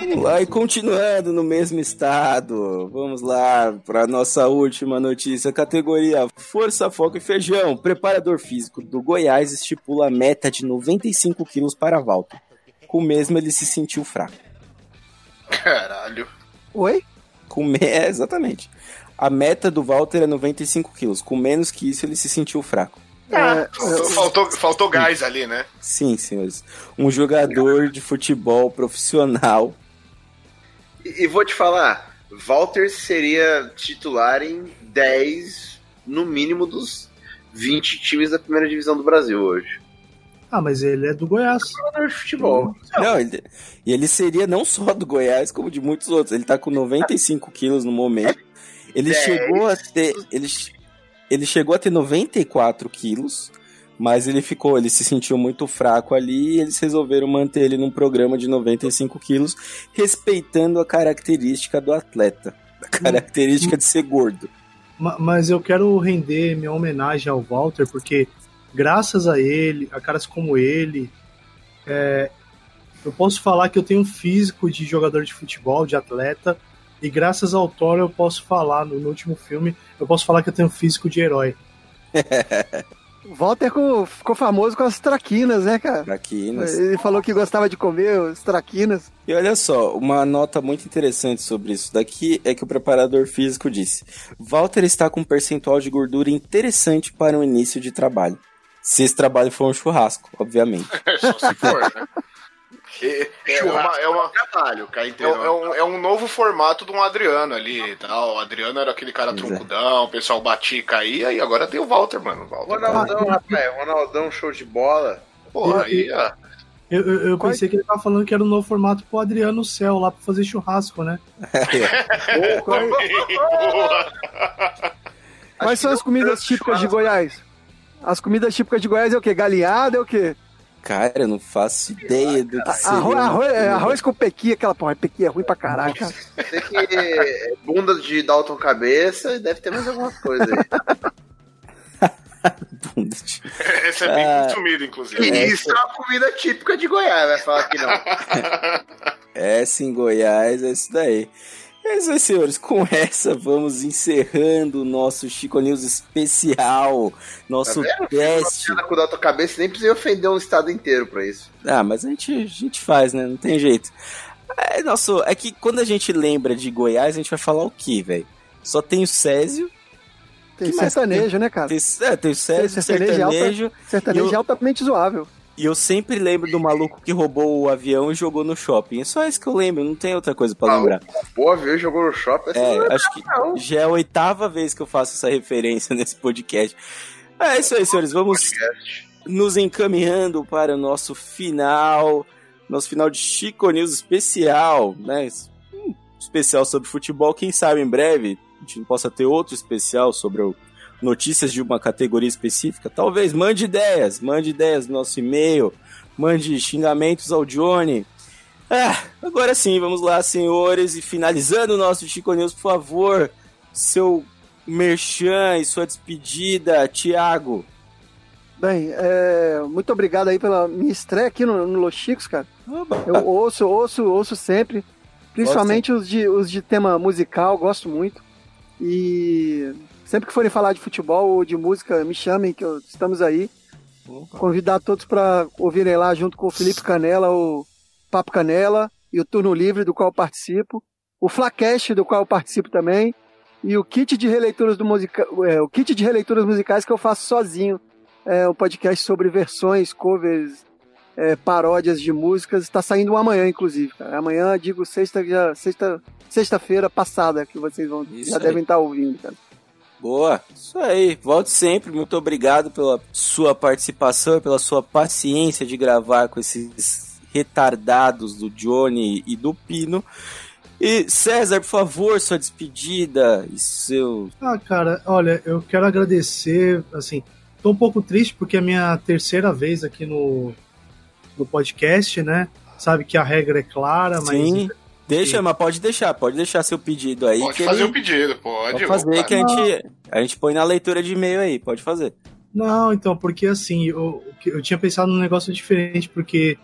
Vamos lá, e continuando no mesmo estado, vamos lá para nossa última notícia. Categoria Força, Foco e Feijão. Preparador físico do Goiás estipula a meta de 95 quilos para Walter. Com o mesmo ele se sentiu fraco. Caralho. Oi? Com me... É, exatamente. A meta do Walter é 95 quilos. Com menos que isso, ele se sentiu fraco. É, Faltou, faltou, faltou gás ali, né? Sim, senhores. Um jogador de futebol profissional. E, e vou te falar, Walter seria titular em 10, no mínimo, dos 20 times da primeira divisão do Brasil hoje. Ah, mas ele é do Goiás. Jogador de futebol. Não, ele... E ele seria não só do Goiás, como de muitos outros. Ele tá com 95 quilos no momento. Ele chegou a ter. Ele, ele chegou a ter 94 quilos, mas ele ficou, ele se sentiu muito fraco ali e eles resolveram manter ele num programa de 95 quilos, respeitando a característica do atleta. A característica de ser gordo. Ma- Mas eu quero render minha homenagem ao Walter, porque graças a ele, a caras como ele, é, eu posso falar que eu tenho um físico de jogador de futebol, de atleta, e graças ao Thor eu posso falar, no, no último filme, eu posso falar que eu tenho físico de herói. *laughs* Walter ficou, ficou famoso com as traquinas, né, cara? Traquinas. Ele falou que gostava de comer os traquinas. E olha só, uma nota muito interessante sobre isso daqui é que o preparador físico disse: Walter está com um percentual de gordura interessante para o início de trabalho. Se esse trabalho for um churrasco, obviamente. *laughs* Só se for, né? Que é, uma, é, uma, Trabalho, cá é, inteiro. um- é um, é um novo formato de um Adriano ali e tal. O Adriano era aquele cara Pois é. troncudão, o pessoal batia e caía, e agora tem o Walter, mano. O Walter. Ronaldão, rapaz, Ronaldão, show de bola. Porra, aí, ó. Eu, eu, eu pensei que ele tava falando que era um novo formato pro Adriano Céu lá pra fazer churrasco, né? Quais, Boa. quais são as comidas típicas de Goiás? As comidas típicas de Goiás é o quê? Galinhada é o quê? Cara, eu não faço ideia do que seria. Arroz, arroz, é, arroz com pequi, aquela porra. Pequi é ruim pra caralho, cara. Tem que. Bunda de Dalton Cabeça e deve ter mais alguma coisa aí. *laughs* Bunda de- Esse é bem Ah. consumido, E inclusive. isso é uma comida típica de Goiás, vai falar que não. *laughs* Essa em Goiás, é isso daí. É isso aí, senhores. Com essa, vamos encerrando o nosso Chico News especial. Nosso Tá teste. Piada com o Dalton Cabeça nem precisa ofender um estado inteiro pra isso. Ah, mas a gente, a gente faz, né? Não tem jeito. É, nosso, é que quando a gente lembra de Goiás, a gente vai falar o quê, velho? Só tem o Césio. Tem Que mais sertanejo, né, cara? Tem, é, tem o Césio, Sertanejo é alta- sertanejo. Sertanejo eu- é altamente zoável. E eu sempre lembro do maluco que roubou o avião e jogou no shopping. É só isso que eu lembro, não tem outra coisa pra Ah, lembrar. Boa, viu? Jogou no shopping. não É, acho que não. já é a oitava vez que eu faço essa referência *laughs* nesse podcast. É isso aí, senhores. Vamos nos encaminhando para o nosso final. Nosso final de Chico News especial, né? Um especial sobre futebol. Quem sabe em breve a gente não possa ter outro especial sobre o- notícias de uma categoria específica. Talvez mande ideias, mande ideias no nosso e-mail, mande xingamentos ao Johnny. Ah, agora sim, vamos lá, senhores. E finalizando o nosso Chico News, por favor, seu merchan e sua despedida, Thiago. Bem, é, muito obrigado aí pela minha estreia aqui no, no Los Chicos, cara. Oba. Eu ouço, ouço, ouço sempre. Principalmente os de, os de tema musical, gosto muito. E sempre que forem falar de futebol ou de música, me chamem, que eu- estamos aí. Convidar todos para ouvirem lá junto com o Felipe Canela, o Papo Canela e o Turno Livre, do qual eu participo. O Flacast, do qual eu participo também. E o kit de releituras do musica... é, o kit de releituras musicais que eu faço sozinho. É um podcast sobre versões, covers, é, paródias de músicas. Está saindo amanhã, inclusive. Cara. Amanhã, digo sexta, já, sexta, sexta-feira passada que vocês vão, Isso já aí. devem estar ouvindo, cara. Boa, isso aí. Volte sempre. Muito obrigado pela sua participação e pela sua paciência de gravar com esses retardados do Johnny e do Pino. E César, por favor, sua despedida e seu. Ah, cara, olha, eu quero agradecer, assim, tô um pouco triste porque é a minha terceira vez aqui no, do podcast, né? Sabe que a regra é clara, mas. Sim. Deixa, mas pode deixar, pode deixar seu pedido aí. Pode que fazer ele- o pedido, pode. Pode fazer opa. que a gente, a gente põe na leitura de e-mail aí, pode fazer. Não, então, porque assim, eu, eu tinha pensado num negócio diferente, porque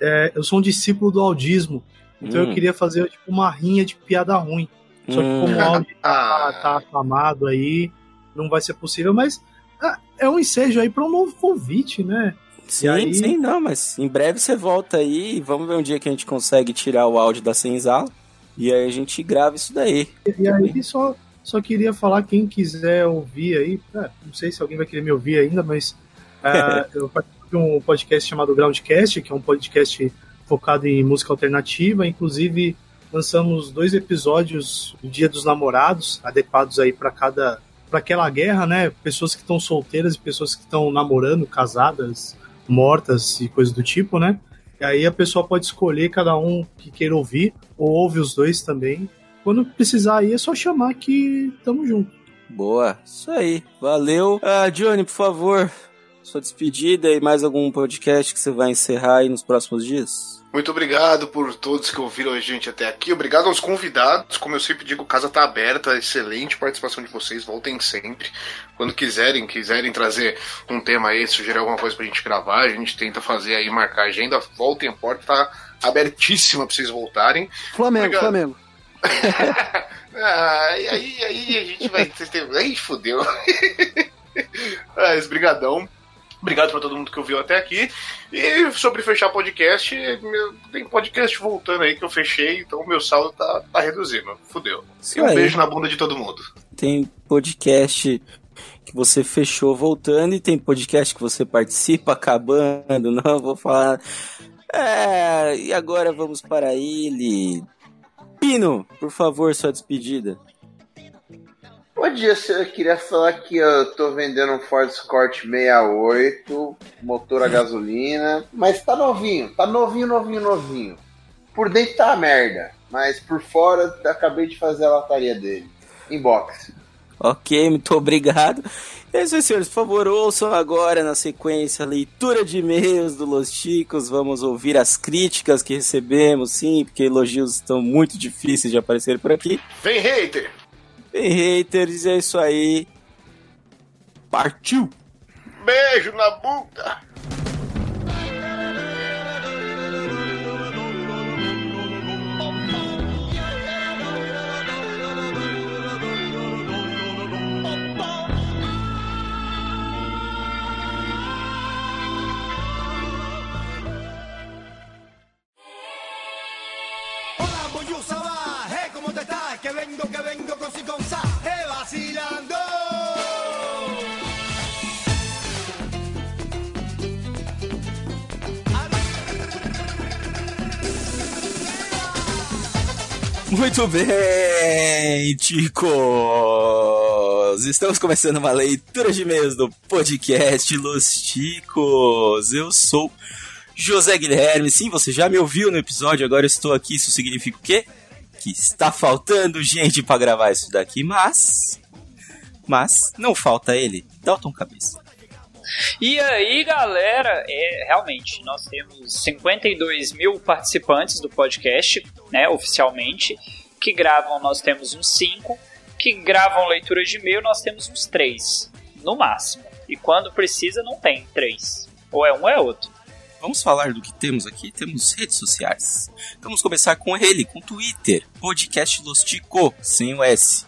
é, eu sou um discípulo do audismo. Então Hum. eu queria fazer tipo, uma rinha de piada ruim. Só que Hum. como o áudio *laughs* tá, Ah. tá aclamado aí, não vai ser possível, mas ah, é um ensejo aí para um novo convite, né? Sim, aí- sim, não, mas em breve você volta aí e vamos ver um dia que a gente consegue tirar o áudio da senzala e aí a gente grava isso daí. E aí só, só queria falar, quem quiser ouvir aí, é, não sei se alguém vai querer me ouvir ainda, mas ah, *laughs* eu participo de um podcast chamado Groundcast, que é um podcast focado em música alternativa, inclusive lançamos dois episódios do Dia dos Namorados, adequados aí para cada para aquela guerra, né? Pessoas que estão solteiras e pessoas que estão namorando, casadas, mortas e coisas do tipo, né? E aí a pessoa pode escolher cada um que queira ouvir, ou ouve os dois também. Quando precisar aí é só chamar que tamo junto. Boa, isso aí, valeu. Ah, Johnny, por favor, sua despedida e mais algum podcast que você vai encerrar aí nos próximos dias? Muito obrigado por todos que ouviram a gente até aqui. Obrigado aos convidados. Como eu sempre digo, casa tá aberta. Excelente participação de vocês. Voltem sempre. Quando quiserem, quiserem trazer um tema aí, sugerir alguma coisa pra gente gravar, a gente tenta fazer aí, marcar a agenda. Voltem, a porta tá abertíssima pra vocês voltarem. Flamengo, Obrigado. Flamengo. *laughs* Ah, e aí, aí a gente vai. Aí fudeu. *laughs* Mas, brigadão. Obrigado pra todo mundo que ouviu até aqui. E sobre fechar podcast, tem podcast voltando aí que eu fechei, então o meu saldo tá, tá reduzindo. Fudeu. Isso E um aí. beijo na bunda de todo mundo. Tem podcast que você fechou voltando e tem podcast que você participa acabando. *laughs* Não vou falar. É, e agora vamos para ele. Pino, por favor, sua despedida. Bom dia, senhor. eu queria falar que eu tô vendendo um Ford Escort 68, motor a gasolina, mas tá novinho, tá novinho, novinho, novinho. Por dentro tá uma merda, mas por fora acabei de fazer a lataria dele. Inbox. Ok, muito obrigado. É isso aí, senhores. Por favor, ouçam agora na sequência a leitura de e-mails do Los Chicos. Vamos ouvir as críticas que recebemos, sim, porque elogios estão muito difíceis de aparecer por aqui. Vem, hater! Bem, haters, é isso aí. Partiu! Beijo na bunda! Que vengo, vengo con sa, hey, vacilando. Muito bem, ticos! Estamos começando uma leitura de e-mails do podcast Los Ticos. Eu sou José Guilherme. Sim, você já me ouviu no episódio, agora estou aqui. Isso significa o quê? Que está faltando gente para gravar isso daqui, mas. Mas não falta ele, Dalton Cabeça. E aí, galera, é, realmente, nós temos 52 mil participantes do podcast, né, oficialmente, que gravam, nós temos uns 5, que gravam leitura de e-mail, nós temos uns 3, no máximo. E quando precisa, não tem 3. Ou é um ou é outro. Vamos falar do que temos aqui? Temos redes sociais. Vamos começar com ele, com o Twitter. Podcast Lostico, sem o S.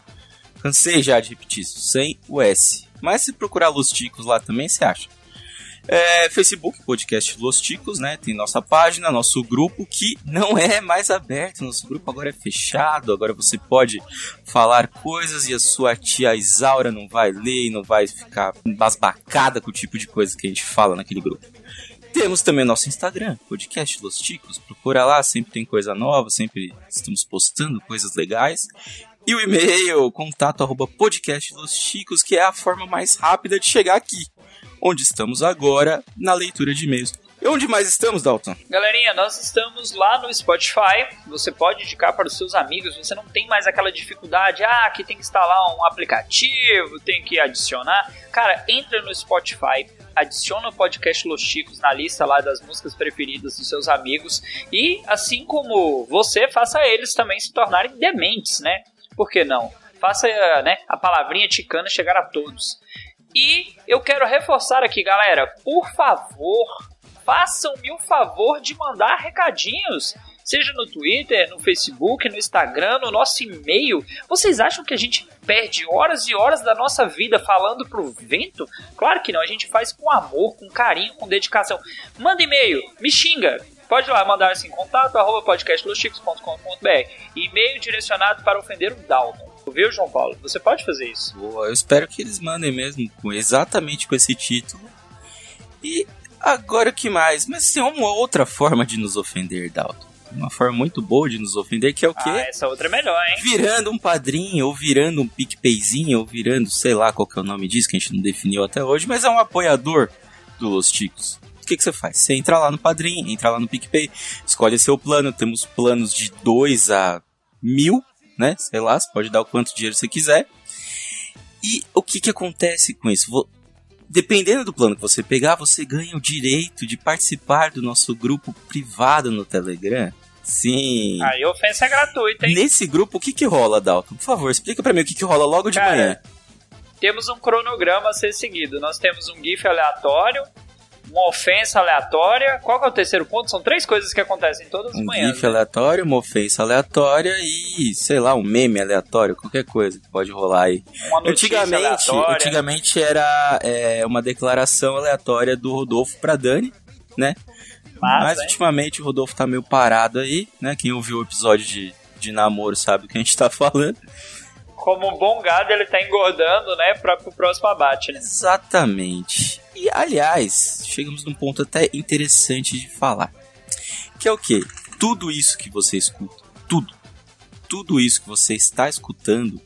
Cansei já de repetir isso, sem o S. Mas se procurar Los Ticos lá também, você acha. É, Facebook, podcast Los Ticos, né? Tem nossa página, nosso grupo, que não é mais aberto. Nosso grupo agora é fechado. Agora você pode falar coisas e a sua tia Isaura não vai ler e não vai ficar embasbacada com o tipo de coisa que a gente fala naquele grupo. Temos também nosso Instagram, podcast Los Ticos. Procura lá, sempre tem coisa nova, sempre estamos postando coisas legais. E o e-mail, contato arroba podcast Los Chicos, que é a forma mais rápida de chegar aqui, onde estamos agora na leitura de e-mails. Onde mais estamos, Dalton? Galerinha, nós estamos lá no Spotify. Você pode indicar para os seus amigos. Você não tem mais aquela dificuldade, ah, que tem que instalar um aplicativo, tem que adicionar. Cara, entra no Spotify, adiciona o podcast Los Chicos na lista lá das músicas preferidas dos seus amigos e, assim como você, faça eles também se tornarem dementes, né? Por que não? Faça né, a palavrinha ticana chegar a todos. E eu quero reforçar aqui, galera, por favor, façam-me o favor de mandar recadinhos seja no Twitter, no Facebook, no Instagram, no nosso e-mail. Vocês acham que a gente perde horas e horas da nossa vida falando pro vento? Claro que não, a gente faz com amor, com carinho, com dedicação. Manda e-mail, me xinga. Pode lá mandar assim, contato arroba podcastlosticos.com.br E-mail direcionado para ofender o Dalton. Viu, João Paulo? Você pode fazer isso. Boa, eu espero que eles mandem mesmo com exatamente com esse título. E agora o que mais? Mas tem uma outra forma de nos ofender, Dalton uma forma muito boa de nos ofender, que é o quê? Ah, essa outra é melhor, hein? Virando um padrinho, ou virando um PicPayzinho, ou virando, sei lá qual que é o nome disso, que a gente não definiu até hoje, mas é um apoiador do Los Ticos. O que, que você faz? Você entra lá no padrinho, entra lá no PicPay, escolhe seu plano, temos planos de 2 a mil, né? Sei lá, você pode dar o quanto dinheiro você quiser. E o que que acontece com isso? Dependendo do plano que você pegar, você ganha o direito de participar do nosso grupo privado no Telegram. Sim. Aí a ofensa é gratuita, hein? Nesse grupo, o que que rola, Dalton? Por favor, explica para mim o que que rola logo de Cara, manhã. Temos um cronograma a ser seguido. Nós temos um GIF aleatório, uma ofensa aleatória. Qual que é o terceiro ponto? São três coisas que acontecem todas as um manhãs. Um GIF né? aleatório, uma ofensa aleatória e, sei lá, um meme aleatório, qualquer coisa que pode rolar aí. Antigamente, antigamente era é, uma declaração aleatória do Rodolfo pra Dani, né? Mas, Mas ultimamente o Rodolfo tá meio parado aí, né? Quem ouviu o episódio de, de namoro sabe o que a gente tá falando como um bom gado, ele tá engordando, né, para o próximo abate, né? Exatamente. E, aliás, chegamos num ponto até interessante de falar. Que é o que? Tudo isso que você escuta, tudo, tudo isso que você está escutando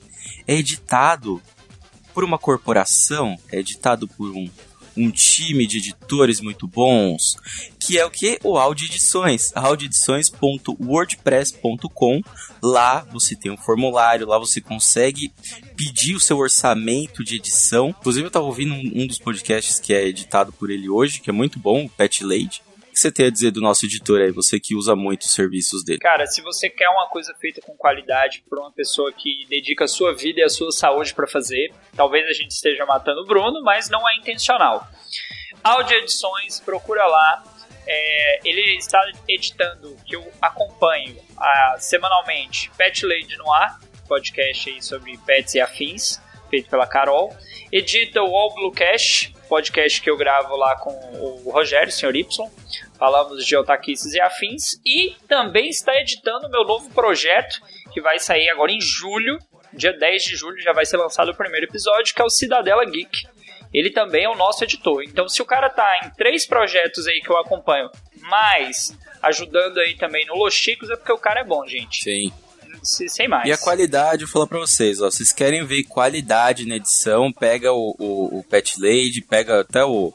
é editado por uma corporação, é editado por um um time de editores muito bons, que é o que? O Audio Edições, audioedições.wordpress.com. Lá você tem um formulário, lá você consegue pedir o seu orçamento de edição. Inclusive eu estava ouvindo um, um, dos podcasts que é editado por ele hoje, que é muito bom, o Pet Lady que você tem a dizer do nosso editor aí, você que usa muito os serviços dele? Cara, se você quer uma coisa feita com qualidade por uma pessoa que dedica a sua vida e a sua saúde para fazer, talvez a gente esteja matando o Bruno, mas não é intencional. Audio Edições, procura lá. É, ele está editando, que eu acompanho a, semanalmente, Pet Lady no ar, podcast aí sobre pets e afins, feito pela Carol. Edita o All Blue Cash, podcast que eu gravo lá com o Rogério, Sr. Y. Falamos de otaquices e afins. E também está editando meu novo projeto, que vai sair agora em julho. Dia 10 de julho já vai ser lançado o primeiro episódio, que é o Cidadela Geek. Ele também é o nosso editor. Então, se o cara tá em três projetos aí que eu acompanho, mais ajudando aí também no Los Chicos, é porque o cara é bom, gente. Sim sem mais. E a qualidade, eu vou falar pra vocês, ó, vocês querem ver qualidade na edição, pega o, o, o Pet Lady, pega até o,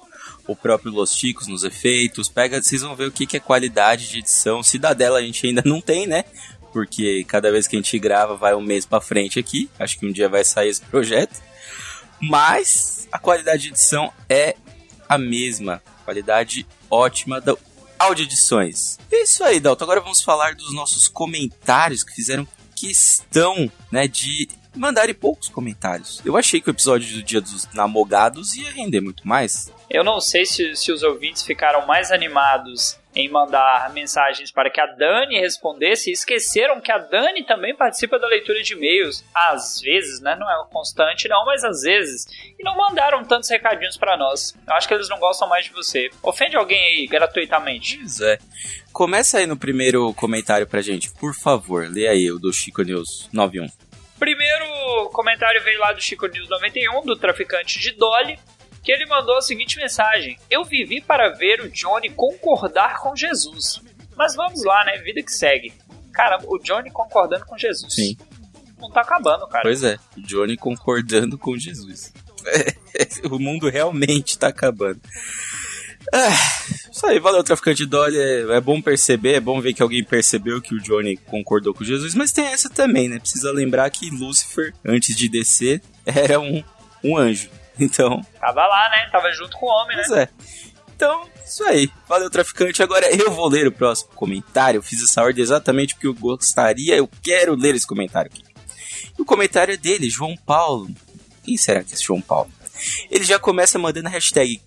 o próprio Los Chicos nos efeitos, pega, vocês vão ver o que, que é qualidade de edição. Cidadela a gente ainda não tem, né? Porque cada vez que a gente grava vai um mês para frente aqui. Acho que um dia vai sair esse projeto. Mas a qualidade de edição é a mesma. Qualidade ótima da Audio Edições. É isso aí, Dalton. Agora vamos falar dos nossos comentários que fizeram questão, né, de mandarem poucos comentários. Eu achei que o episódio do Dia dos Namogados ia render muito mais. Eu não sei se, se os ouvintes ficaram mais animados em mandar mensagens para que a Dani respondesse e esqueceram que a Dani também participa da leitura de e-mails. Às vezes, né? Não é constante, não, mas às vezes. E não mandaram tantos recadinhos para nós. Eu acho que eles não gostam mais de você. Ofende alguém aí gratuitamente. Pois é. Começa aí no primeiro comentário pra gente, por favor. Lê aí o do Chico News 91. Primeiro comentário veio lá do Chico News 91, do traficante de Dolly que ele mandou a seguinte mensagem: Eu vivi para ver o Johnny concordar com Jesus. Mas vamos lá, né? Vida que segue. Cara, o Johnny concordando com Jesus. Sim. Não tá acabando, cara. Pois é, o Johnny concordando com Jesus. *laughs* o mundo realmente tá acabando. Ah, isso aí, valeu, traficante Dolly. É, é, bom perceber, é bom ver que alguém percebeu que o Johnny concordou com Jesus, mas tem essa também, né? Precisa lembrar que Lúcifer, antes de descer, *laughs* era um, um anjo Então, Tava lá, né? Tava junto com o homem, né? pois é. Então, isso aí. Valeu, traficante. Agora eu vou ler o próximo comentário. Eu fiz essa ordem exatamente porque eu gostaria, eu quero ler esse comentário aqui. E o comentário é dele, João Paulo. Quem será que é esse João Paulo? Ele já começa mandando a hashtag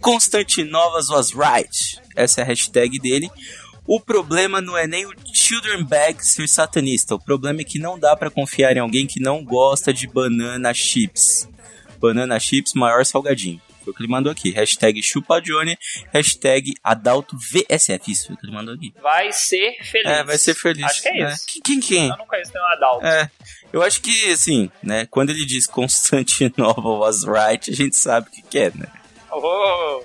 Constantinovas was right. Essa é a hashtag dele. O problema não é nem o Children Bag ser satanista. O problema é que não dá pra confiar em alguém que não gosta de banana chips. Banana chips, maior salgadinho. Foi o que ele mandou aqui. Hashtag chupa Johnny. Hashtag Adalto VSF. Isso foi o que ele mandou aqui. Vai ser feliz. É, vai ser feliz. Acho que é É. isso. Quem, quem? Eu não conheço nenhum adulto. É, eu acho que, assim, né, quando ele diz Constantinopla *laughs* was right, a gente sabe o que, que é, né? Oh,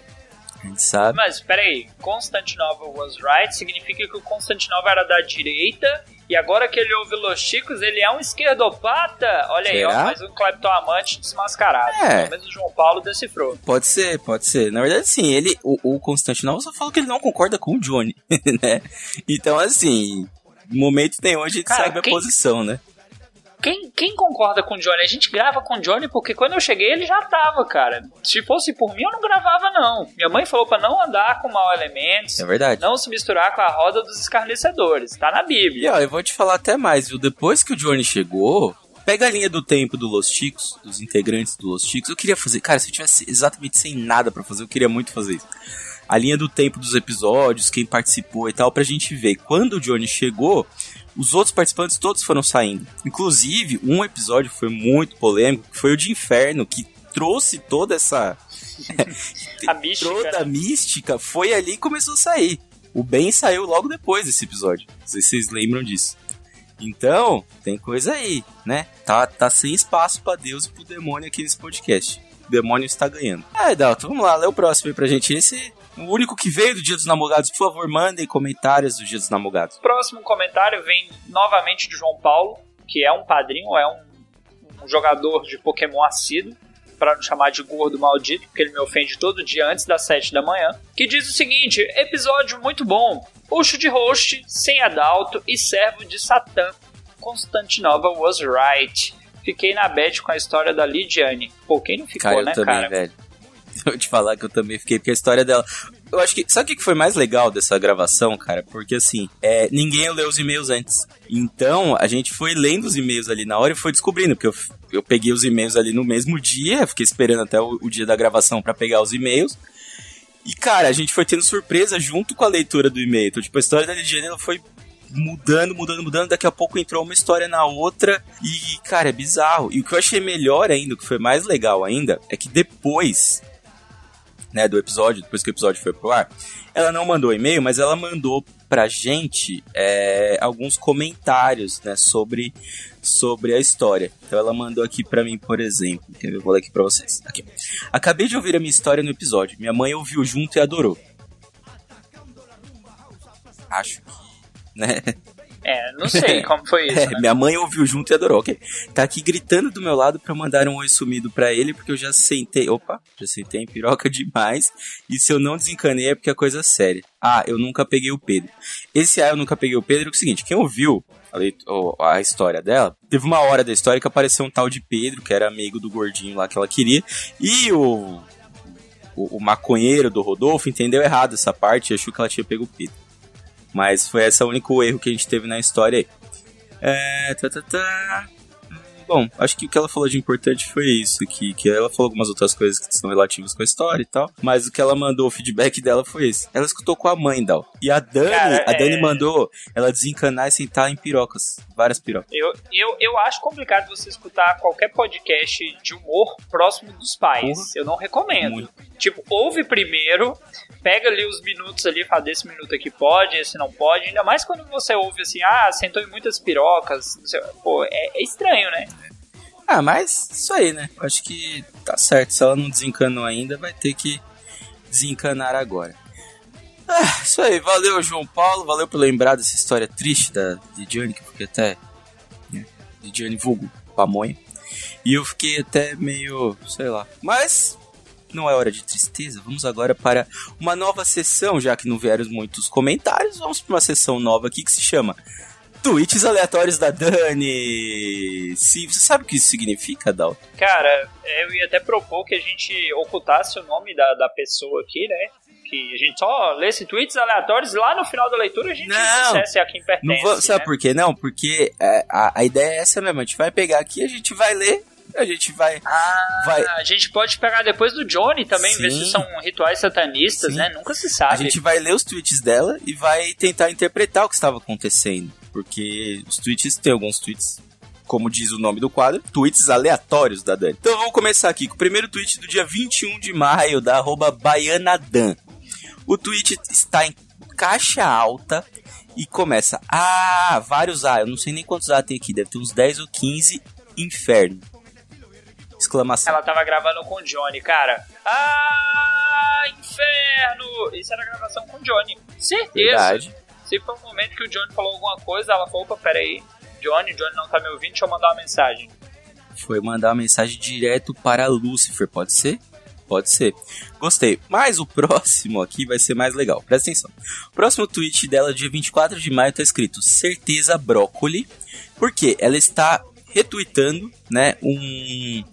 A gente sabe. mas peraí, Constantinople was right significa que o Constantinopla era da direita e agora que ele ouve Los Chicos, ele é um esquerdopata? Olha aí, ó, Será? mais um cleptoamante desmascarado. É. Pelo menos o João Paulo decifrou. Pode ser, pode ser. Na verdade, sim, ele, o, o Constantinopla só fala que ele não concorda com o Johnny, *laughs* né? Então, assim, momento nenhum a gente Cara, sabe a quem- posição, né? Quem, quem concorda com o Johnny? A gente grava com o Johnny porque quando eu cheguei ele já tava, cara. Se fosse por mim, eu não gravava, não. Minha mãe falou pra não andar com mau elementos, É verdade. não se misturar com a roda dos escarnecedores. Tá na E Bíblia. ó, eu vou te falar até mais, viu? Depois que o Johnny chegou, pega a linha do tempo do Los Chicos, dos integrantes do Los Chicos. Eu queria fazer, cara, se eu tivesse exatamente sem nada pra fazer, eu queria muito fazer isso. A linha do tempo dos episódios, quem participou e tal, pra gente ver. Quando o Johnny chegou, os outros participantes todos foram saindo. Inclusive, um episódio foi muito polêmico, que foi o de Inferno, que trouxe toda essa *laughs* A mística. toda a mística foi ali e começou a sair. O Ben saiu logo depois desse episódio. Não sei se vocês lembram disso. Então, tem coisa aí, né? Tá, tá sem espaço pra Deus e pro demônio aqui nesse podcast. O demônio está ganhando. Ah, Dalton, vamos lá, lê o próximo aí pra gente. Esse, o único que veio do Dia dos Namorados, por favor, mandem comentários do Dia dos Namorados. Próximo comentário vem novamente de João Paulo, que é um padrinho, é um, um jogador de Pokémon assíduo, para não chamar de gordo maldito, porque ele me ofende todo dia antes das 7 da manhã, que diz o seguinte: episódio muito bom, puxo de host, sem adalto e servo de Satã. Constantinova was right. Fiquei na bad com a história da Lidiane. Pô, quem não ficou, Cara, eu né, também, cara? velho. *laughs* Eu te falar que eu também fiquei, porque a história dela. Eu acho que. Sabe o que foi mais legal dessa gravação, cara? Porque assim, é, ninguém leu os e-mails antes. Então, a gente foi lendo os e-mails ali na hora e foi descobrindo, porque eu, eu peguei os e-mails ali no mesmo dia, fiquei esperando até o, o dia da gravação pra pegar os e-mails. E, cara, a gente foi tendo surpresa junto com a leitura do e-mail. Então, tipo, a história da Lidiane foi mudando, mudando, mudando. Daqui a pouco entrou uma história na outra. E, cara, é bizarro. E o que eu achei melhor ainda, o que foi mais legal ainda, é que depois né, do episódio, depois que o episódio foi pro ar, ela não mandou e-mail, mas ela mandou pra gente é, alguns comentários, né, sobre, sobre a história. Então ela mandou aqui pra mim, por exemplo, eu vou ler aqui pra vocês. Aqui. Acabei de ouvir a minha história no episódio. Minha mãe ouviu junto e adorou. Acho né? É, não sei *laughs* como foi isso. É, né? minha mãe ouviu junto e adorou. Ok. Tá aqui gritando do meu lado pra mandar um oi sumido pra ele, porque eu já sentei. Opa, já sentei em piroca *laughs* demais. E se eu não desencanei é porque a coisa é séria. Ah, eu nunca peguei o Pedro. Esse ah, eu nunca peguei o Pedro é o seguinte: quem ouviu a, a história dela, teve uma hora da história que apareceu um tal de Pedro, que era amigo do gordinho lá que ela queria. E o. O, o maconheiro do Rodolfo entendeu errado essa parte e achou que ela tinha pego o Pedro. Mas foi esse o único erro que a gente teve na história aí. É. Tá, tá, tá. Bom, acho que o que ela falou de importante foi isso, que, que ela falou algumas outras coisas que são relativas com a história e tal, mas o que ela mandou, o feedback dela foi esse. Ela escutou com a mãe, Dal. E a Dani, Cara, a Dani é- mandou ela desencanar e sentar em pirocas, várias pirocas. Eu, eu, eu acho complicado você escutar qualquer podcast de humor próximo dos pais. Eu não recomendo. Tipo, ouve primeiro, pega ali os minutos ali, fala desse minuto aqui pode, esse não pode. Ainda mais quando você ouve assim, ah, sentou em muitas pirocas. não sei- pô, é, é estranho, né? Ah, mas isso aí, né? Acho que tá certo. Se ela não desencanou ainda, vai ter que desencanar agora. Ah, isso aí. Valeu, João Paulo. Valeu por lembrar dessa história triste da Johnny, que até. Né, Vulgo, pamonha. E eu fiquei até meio. sei lá. Mas. Não é hora de tristeza. Vamos agora para uma nova sessão, já que não vieram muitos comentários. Vamos para uma sessão nova aqui que se chama Tweets aleatórios da Dani. Sim, você sabe o que isso significa, Dal? Cara, eu ia até propor que a gente ocultasse o nome da, da pessoa aqui, né? Que a gente só lesse tweets aleatórios e lá no final da leitura a gente Não. dissesse a quem pertence. Não vou- sabe né? por quê? Não, porque é, a, a ideia é essa mesmo. A gente vai pegar aqui, a gente vai ler, a gente vai. vai Ah, A gente pode pegar depois do Johnny também, ver Sim. se são rituais satanistas, Sim. né? Nunca se sabe. a gente vai ler os tweets dela e vai tentar interpretar o que estava acontecendo. Porque os tweets, tem alguns tweets, como diz o nome do quadro, tweets aleatórios da Dani. Então vamos começar aqui com o primeiro tweet do dia 21 de maio, da arroba Baianadan. O tweet está em caixa alta e começa. Ah, vários A. Eu não sei nem quantos A tem aqui. Deve ter uns 10 ou 15. Inferno. Exclamação. Ela tava gravando com o Johnny, cara. Ah, inferno! Isso era gravação com o Johnny. Certeza. Verdade. Foi um momento que o Johnny falou alguma coisa, ela falou, opa, peraí. Johnny, Johnny não tá me ouvindo, deixa eu mandar uma mensagem. Foi mandar uma mensagem direto para Lúcifer, pode ser? Pode ser. Gostei. Mas o próximo aqui vai ser mais legal. Presta atenção. O próximo tweet dela, dia 24 de maio, tá escrito Certeza Brócoli. Porque ela está retweetando, né, um,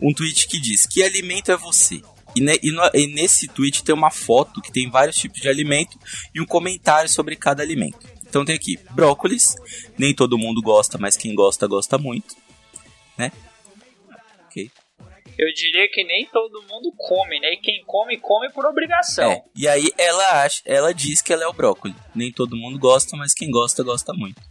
um tweet que diz que alimento é você. E, ne- e no- e nesse tweet tem uma foto que tem vários tipos de alimento e um comentário sobre cada alimento. Então tem aqui brócolis, nem todo mundo gosta, mas quem gosta, gosta muito, né? Ok. Eu diria que nem todo mundo come, né? E quem come, come por obrigação. É, e aí ela acha, ela diz que ela é o brócolis. Nem todo mundo gosta, mas quem gosta, gosta muito.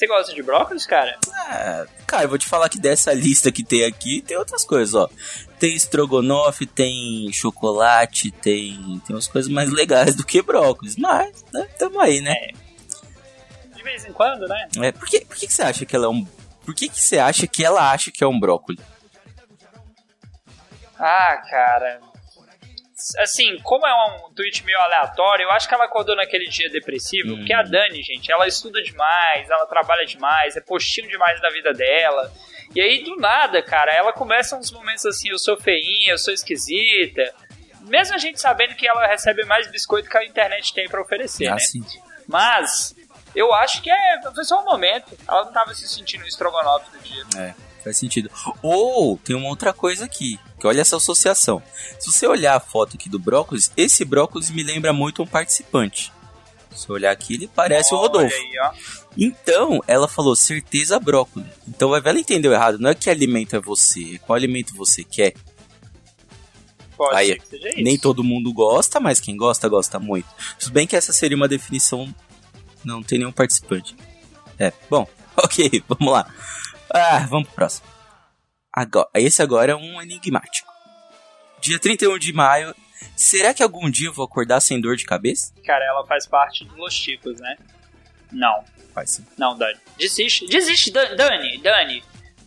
Você gosta de brócolis, cara? Ah, cara, eu vou te falar que dessa *laughs* lista que tem aqui, tem outras coisas, ó. Tem estrogonofe, tem chocolate, tem, tem umas coisas mais legais do que brócolis. Mas, né, tamo aí, né? De vez em quando, né? É, por que, por que, que você acha que ela é um... Por que, que você acha que ela acha que é um brócolis? Ah, cara. Assim, como é um tweet meio aleatório, eu acho que ela acordou naquele dia depressivo, porque a Dani, gente, ela estuda demais, ela trabalha demais, é postinho demais da vida dela. E aí, do nada, cara, ela começa uns momentos assim, eu sou feinha, eu sou esquisita. Mesmo a gente sabendo que ela recebe mais biscoito que a internet tem pra oferecer, Ah, né? sim. Mas, eu acho que é, foi só um momento. Ela não tava se sentindo estrogonofe do dia. É, faz sentido. Ou tem uma outra coisa aqui, que olha essa associação. Se você olhar a foto aqui do brócolis, esse brócolis me lembra muito um participante. Se olhar aqui, ele parece o Olha Rodolfo. aí. Então, ela falou certeza brócolis. Então, ela entendeu errado. Não é que alimento é você, é qual alimento você quer. Pode Aí, ser que seja isso. nem todo mundo gosta, mas quem gosta, gosta muito. Tudo bem que essa seria uma definição. Não tem nenhum participante. É, bom, *laughs* ok, vamos lá. Ah, vamos pro próximo. Agora, esse agora é um enigmático. Dia 31 de maio. Será que algum dia eu vou acordar sem dor de cabeça? Cara, ela faz parte dos Los Chicos, né? Não. Faz sim. Não, Dani. Desiste. Desiste, Dan- Dani. Dani.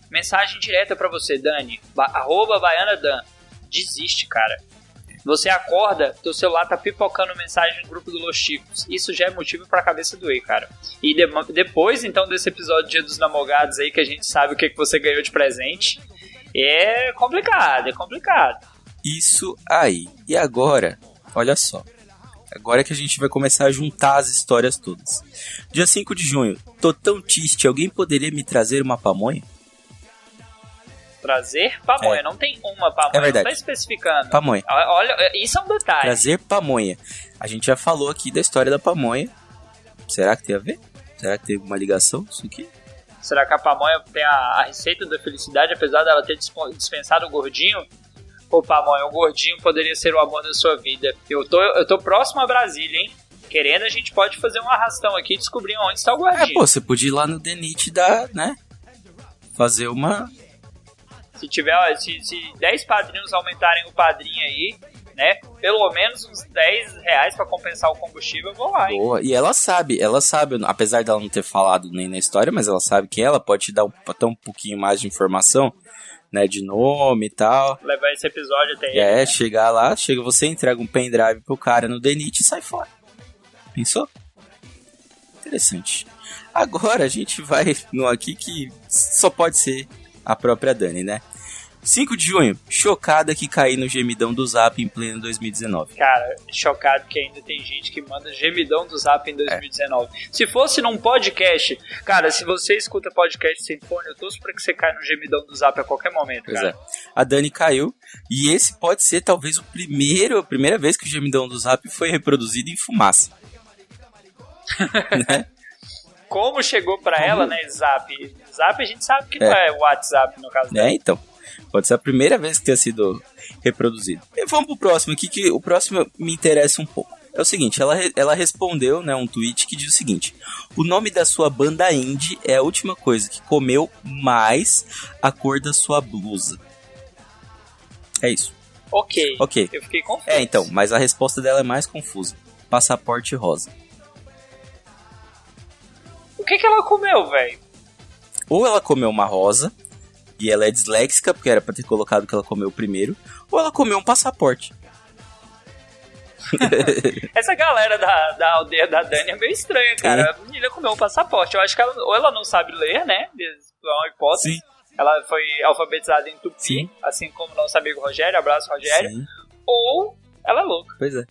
Mensagem direta pra você, Dani. Ba arroba Baiana Dan. Desiste, cara. Você acorda, teu celular tá pipocando mensagem no grupo do Los Chicos. Isso já é motivo pra cabeça doer, cara. E de- depois, então, desse episódio Dia dos Namorados aí, que a gente sabe o que, que você ganhou de presente, é complicado, é complicado. Isso aí. E agora, olha só. Agora que a gente vai começar a juntar as histórias todas. Dia 5 de junho. Tô tão triste. Alguém poderia me trazer uma pamonha? Trazer pamonha, É. não tem uma pamonha, É verdade. não tá especificando. Pamonha. Olha, isso é um detalhe. Trazer pamonha. A gente já falou aqui da história da pamonha. Será que tem a ver? Será que teve uma ligação isso aqui? Será que a pamonha tem a, a receita da felicidade, apesar dela ter dispensado o gordinho? Pô, pamonha, o gordinho poderia ser o amor da sua vida. Eu tô, eu tô próximo a Brasília, hein? Querendo, a gente pode fazer um arrastão aqui e descobrir onde está o É, gordinho. pô, você podia ir lá no Denit dar, né? Fazer uma. Se tiver, ó, se, se 10 padrinhos aumentarem o padrinho aí, né? Pelo menos uns 10 reais pra compensar o combustível, eu vou lá, hein? Boa. E ela sabe, ela sabe, apesar dela não ter falado nem na história, mas ela sabe que ela pode te dar um, até um pouquinho mais de informação, né? De nome e tal. Levar esse episódio até é, chegar lá, chega você, entrega um pendrive pro cara no Denit e sai fora. Pensou? Interessante. Agora a gente vai no aqui que só pode ser a própria Dani, né? 5 de junho, chocada que caí no gemidão do Zap em pleno 2019. Cara, chocado que ainda tem gente que manda gemidão do Zap em 2019. Se fosse num podcast, cara, se você escuta podcast sem fone, eu torço pra que você caia no gemidão do Zap a qualquer momento, Pois cara. é. A Dani caiu e esse pode ser talvez o primeiro, a primeira vez que o gemidão do Zap foi reproduzido em fumaça. *laughs* né? Como chegou pra Como? ela, né, Zap? Zap a gente sabe que É. não é WhatsApp, no caso dela. né? Então, pode ser a primeira vez que tenha sido reproduzido. E vamos pro próximo aqui, que o próximo me interessa um pouco. É o seguinte, ela, ela respondeu, né, um tweet que diz o seguinte: O nome da sua banda indie é a última coisa que comeu mais a cor da sua blusa. É isso. Ok. Ok. Eu fiquei confuso. É, então, mas a resposta dela é mais confusa. Passaporte rosa. O que que ela comeu, velho? Ou ela comeu uma rosa e ela é disléxica, porque era pra ter colocado que ela comeu primeiro, ou ela comeu um passaporte. *laughs* Essa galera da, da aldeia da Dani é meio estranha, cara. A menina comeu um passaporte. Eu acho que ela, ou ela não sabe ler, né? É uma hipótese. Sim. Ela foi alfabetizada em tupi, Sim. assim como nosso amigo Rogério. Abraço, Rogério. Sim. Ou ela é louca. Pois é.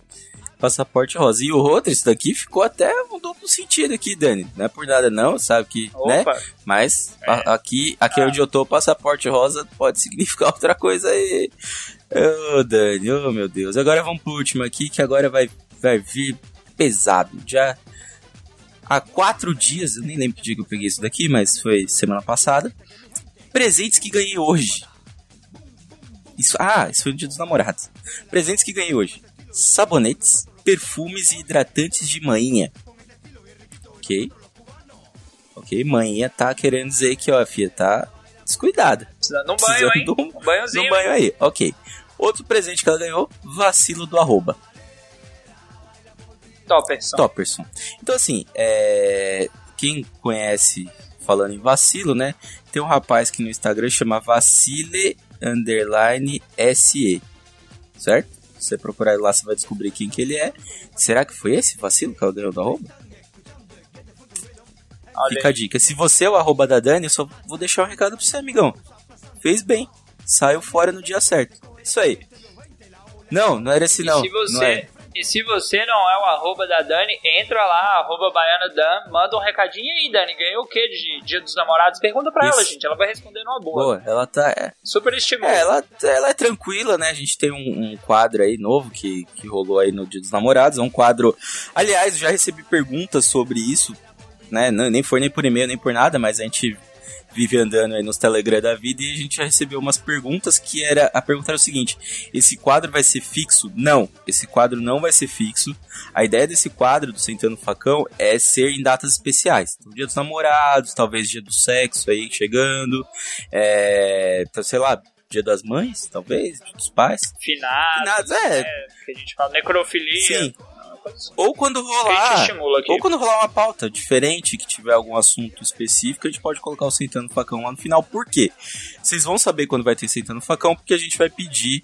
Passaporte rosa. E o outro, isso daqui ficou até um duplo sentido aqui, Dani. Não é por nada não, sabe que, né? Opa. É. Mas a- aqui, aqui onde eu tô, passaporte rosa pode significar *laughs* outra coisa aí. Ô, Dani, oh meu Deus. Agora vamos pro último aqui, que agora vai, vai vir pesado. Já há quatro dias, eu nem lembro que dia que eu peguei isso daqui, mas foi semana passada. Presentes que ganhei hoje. Isso, ah, isso foi no dia dos namorados. Presentes que ganhei hoje: sabonetes, perfumes e hidratantes de manhinha. Ok. Ok, manhinha tá querendo dizer que, ó, filha, tá descuidada. Precisando de um banho, hein? De um- banhozinho. Banho aí, ok. Outro presente que ela ganhou: vacilo do arroba. Topperson. Topperson. Então, assim, é... quem conhece, falando em vacilo, né? Tem um rapaz que no Instagram chama Vacile Underline SE. Certo? Se você procurar lá, você vai descobrir quem que ele é. Será que foi esse vacilo que ela ganhou do arroba? Olha Fica a dica. Se você é o arroba da Dani, eu só vou deixar um recado pra você, amigão. Fez bem. Saiu fora no dia certo. Isso aí. Não, não era esse E não. se você, Não é. E se você não é o arroba da Dani, entra lá, arroba baiana Dan, manda um recadinho aí, Dani. Ganhou o que de Dia dos Namorados? Pergunta pra Isso. ela, gente. Ela vai responder numa boa. Boa, ela tá. É, Super estimula. É, ela, ela é tranquila, né? A gente tem um, um quadro aí novo que, que rolou aí no Dia dos Namorados. É um quadro. Aliás, eu já recebi perguntas sobre isso, né? Nem foi nem por e-mail, nem por nada, mas a gente vive andando aí nos Telegram da vida e a gente já recebeu umas perguntas que era. A pergunta era o seguinte: esse quadro vai ser fixo? Não, esse quadro não vai ser fixo. A ideia desse quadro do Sentando Facão é ser em datas especiais. Então, dia dos namorados, talvez dia do sexo aí chegando. É, então, sei lá, dia das mães, talvez, dia dos pais. Finados, Finados, é. né, que a gente fala necrofilia. Sim. Ou quando rolar. Ou quando rolar uma pauta diferente, que tiver algum assunto específico, a gente pode colocar o Sentando Facão lá no final. Por quê? Vocês vão saber quando vai ter Sentando Facão, porque a gente vai pedir.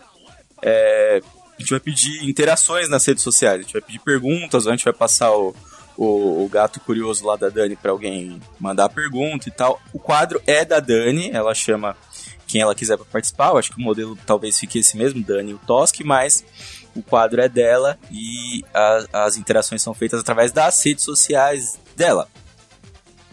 é, a gente vai pedir interações nas redes sociais. A gente vai pedir perguntas, ou a gente vai passar o, o, o gato curioso lá da Dani pra alguém mandar pergunta e tal. O quadro é da Dani, ela chama quem ela quiser pra participar. Eu acho que o modelo talvez fique esse mesmo, Dani e o Toski, mas o quadro é dela e a- as interações são feitas através das redes sociais dela.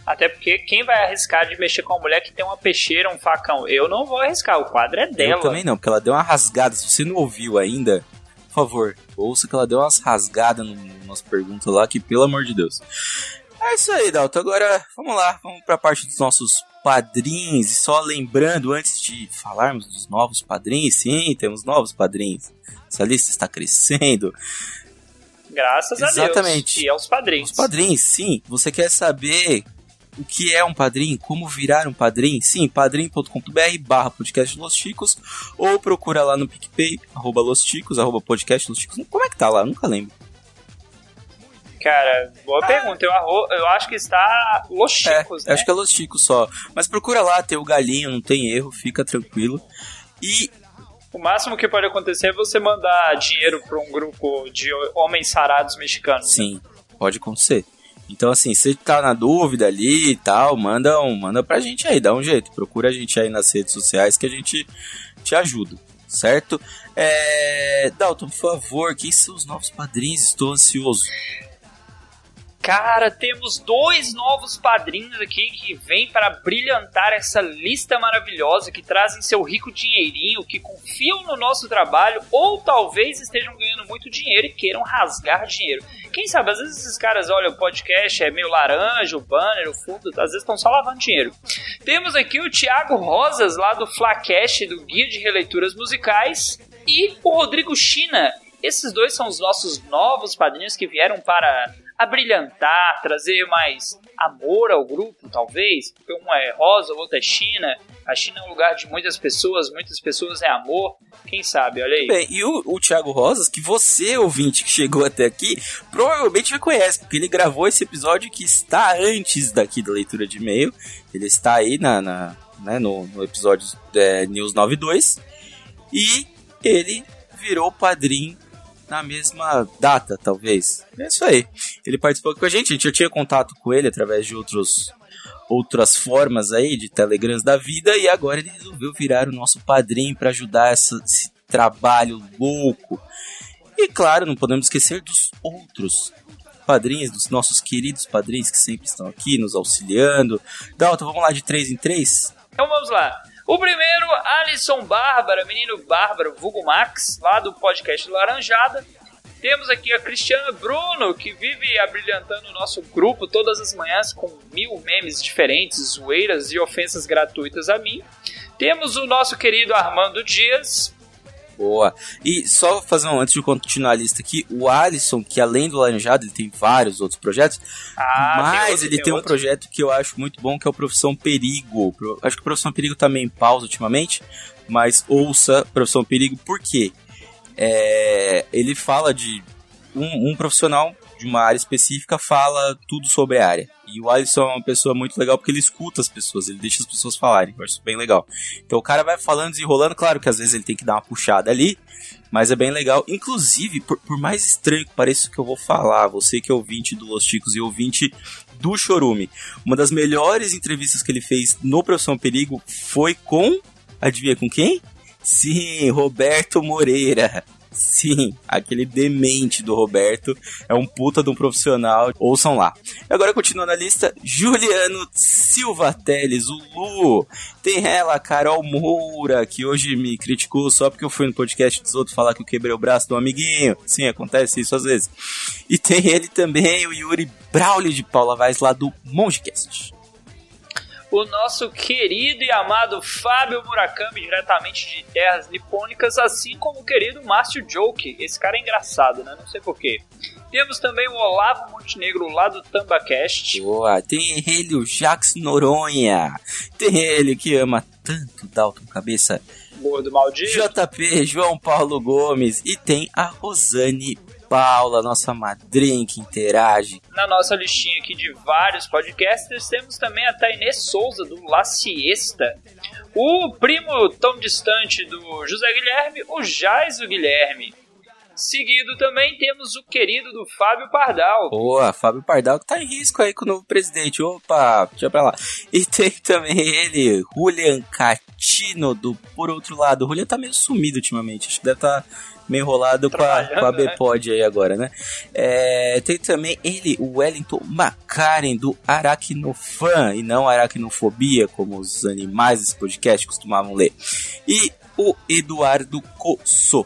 Até porque quem vai arriscar de mexer com uma mulher que tem uma peixeira, um facão? Eu não vou arriscar, o quadro é dela. Eu também não, porque ela deu uma rasgada. Se você não ouviu ainda, por favor, ouça que ela deu umas rasgadas no, no nosso pergunta lá, que pelo amor de Deus. É isso aí, Dalton. Agora, vamos lá, vamos pra parte dos nossos padrinhos. E só lembrando, antes de falarmos dos novos padrinhos, sim, temos novos padrinhos. Essa lista está crescendo. Graças a Deus. Exatamente. E aos padrinhos. Os padrinhos, sim. Você quer saber o que é um padrinho? Como virar um padrinho? Sim, padrim.com.br barra podcast Los Chicos ou procura lá no PicPay, arroba Los Chicos, arroba podcast Los Chicos. Como é que tá lá? Eu nunca lembro. Cara, boa pergunta. Eu, arro... eu acho que está Los Chicos, É, né? acho que é Los Chicos só. Mas procura lá, tem o galinho, não tem erro, fica tranquilo. E O máximo que pode acontecer é você mandar dinheiro para um grupo de homens sarados mexicanos. Sim, pode acontecer. Então, assim, se tá na dúvida ali e tal, manda, um, manda pra gente aí, dá um jeito. Procura a gente aí nas redes sociais que a gente te ajuda, certo? É... Dalton, por favor, quem são os novos padrinhos? Estou ansioso. Cara, temos dois novos padrinhos aqui que vêm para brilhantar essa lista maravilhosa, que trazem seu rico dinheirinho, que confiam no nosso trabalho ou talvez estejam ganhando muito dinheiro e queiram rasgar dinheiro. Quem sabe, às vezes esses caras olham o podcast, é meio laranja, o banner, o fundo, às vezes estão só lavando dinheiro. Temos aqui o Thiago Rosas, lá do Flacast, do Guia de Releituras Musicais, e o Rodrigo China. Esses dois são os nossos novos padrinhos que vieram para abrilhantar, trazer mais amor ao grupo, talvez. Porque um é rosa, o outro é China. A China é um lugar de muitas pessoas, muitas pessoas é amor. Quem sabe, olha aí. Bem, e o, o Thiago Rosas, que você, ouvinte, que chegou até aqui, provavelmente já conhece, porque ele gravou esse episódio que está antes daqui da leitura de e-mail. Ele está aí na, na né, no, no episódio é, News 92. E ele virou padrinho na mesma data, talvez. É isso aí. Ele participou com a gente, a gente já tinha contato com ele através de outros outras formas aí de telegrams da vida e agora ele resolveu virar o nosso padrinho para ajudar essa, esse trabalho louco. E claro, não podemos esquecer dos outros padrinhos, dos nossos queridos padrinhos que sempre estão aqui nos auxiliando. Dalton, vamos lá de 3 em 3? Então vamos lá. O primeiro, Alisson Bárbara, menino Bárbaro, vulgo Max, lá do podcast Laranjada. Temos aqui a Cristiana Bruno, que vive abrilhantando o nosso grupo todas as manhãs com mil memes diferentes, zoeiras e ofensas gratuitas a mim. Temos o nosso querido Armando Dias, Boa. E só fazer um antes de continuar a lista aqui, o Alisson, que além do Laranjado, ele tem vários outros projetos, Ah, mas outro, ele tem tem um outro. projeto que eu acho muito bom, que é o Profissão Perigo. Pro- Acho que o Profissão Perigo tá meio em pausa ultimamente, mas ouça Profissão Perigo, por quê? É, ele fala de um, um profissional de uma área específica fala tudo sobre a área. E o Alisson é uma pessoa muito legal porque ele escuta as pessoas, ele deixa as pessoas falarem. Eu acho bem legal. Então o cara vai falando, desenrolando, claro que às vezes ele tem que dar uma puxada ali, mas é bem legal. Inclusive, por, por mais estranho que pareça o que eu vou falar, você que é ouvinte do Los Ticos e ouvinte do Chorume, uma das melhores entrevistas que ele fez no Profissão Perigo foi com. Adivinha com quem? Sim, Roberto Moreira. Sim, aquele demente do Roberto é um puta de um profissional. Ouçam lá. Agora continuando a lista, Juliano Silva Teles, o Lu. Tem ela, Carol Moura, que hoje me criticou só porque eu fui no podcast dos outros falar que eu quebrei o braço um amiguinho. Sim, acontece isso às vezes. E tem ele também, o Yuri Brauli de Paula Vaz, lá do Mongecast. O nosso querido e amado Fábio Murakami, diretamente de terras nipônicas, assim como o querido Márcio Joke. Esse cara é engraçado, né? Não sei porquê. Temos também o Olavo Montenegro lá do Tambacast. Boa, tem ele, o Jax Noronha. Tem ele que ama tanto Dalton Cabeça. Gordo maldito. JP, João Paulo Gomes. E tem a Rosane Paula, nossa madrinha que interage. Na nossa listinha aqui de vários podcasters, temos também a Tainês Souza, do La Siesta. O primo tão distante do José Guilherme, o Jaiso Guilherme. Seguido também temos o querido do Fábio Pardal. Boa, Fábio Pardal que tá em risco aí com o novo presidente. Opa, deixa pra lá. E tem também ele, Julian Catino, do Por Outro Lado. O Julian tá meio sumido ultimamente, acho que deve estar tá meio enrolado com a, com a né? Bpod aí agora, né? É, tem também ele, o Wellington Macaren, do Aracnofan, e não Aracnofobia, como os animais desse podcast costumavam ler. E o Eduardo Cosso.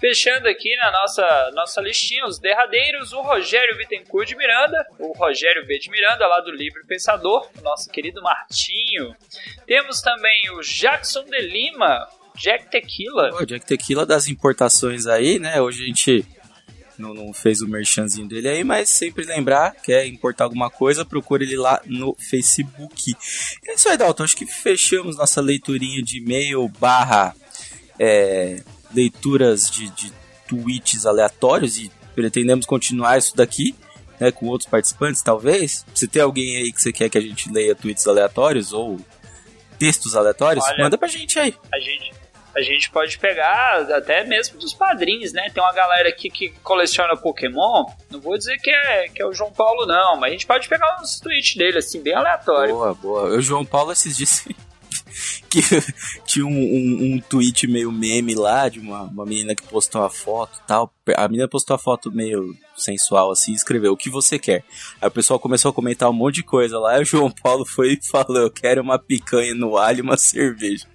Fechando aqui na nossa, nossa listinha, os derradeiros, o Rogério Bittencourt de Miranda, o Rogério B. de Miranda, lá do Livre Pensador, nosso querido Martinho. Temos também o Jackson de Lima, Jack Tequila. O Jack Tequila das importações aí, né? Hoje a gente não, não fez o merchanzinho dele aí, mas sempre lembrar, quer importar alguma coisa, procure ele lá no Facebook. É isso aí, Dalton. Acho que fechamos nossa leiturinha de e-mail barra é, leituras de, de tweets aleatórios e pretendemos continuar isso daqui. Né, com outros participantes, talvez. Se tem alguém aí que você quer que a gente leia tweets aleatórios ou textos aleatórios, Olha, manda pra gente aí. A gente, a gente pode pegar até mesmo dos padrinhos, né? Tem uma galera aqui que coleciona Pokémon. Não vou dizer que é, que é o João Paulo, não, mas a gente pode pegar uns tweets dele, assim, bem aleatório. Boa, boa. O João Paulo esses dias *laughs* que tinha um, um, um tweet meio meme lá de uma, uma menina que postou uma foto tal. A menina postou a foto meio sensual assim escreveu o que você quer. Aí o pessoal começou a comentar um monte de coisa lá. E o João Paulo foi e falou: Eu quero uma picanha no alho e uma cerveja.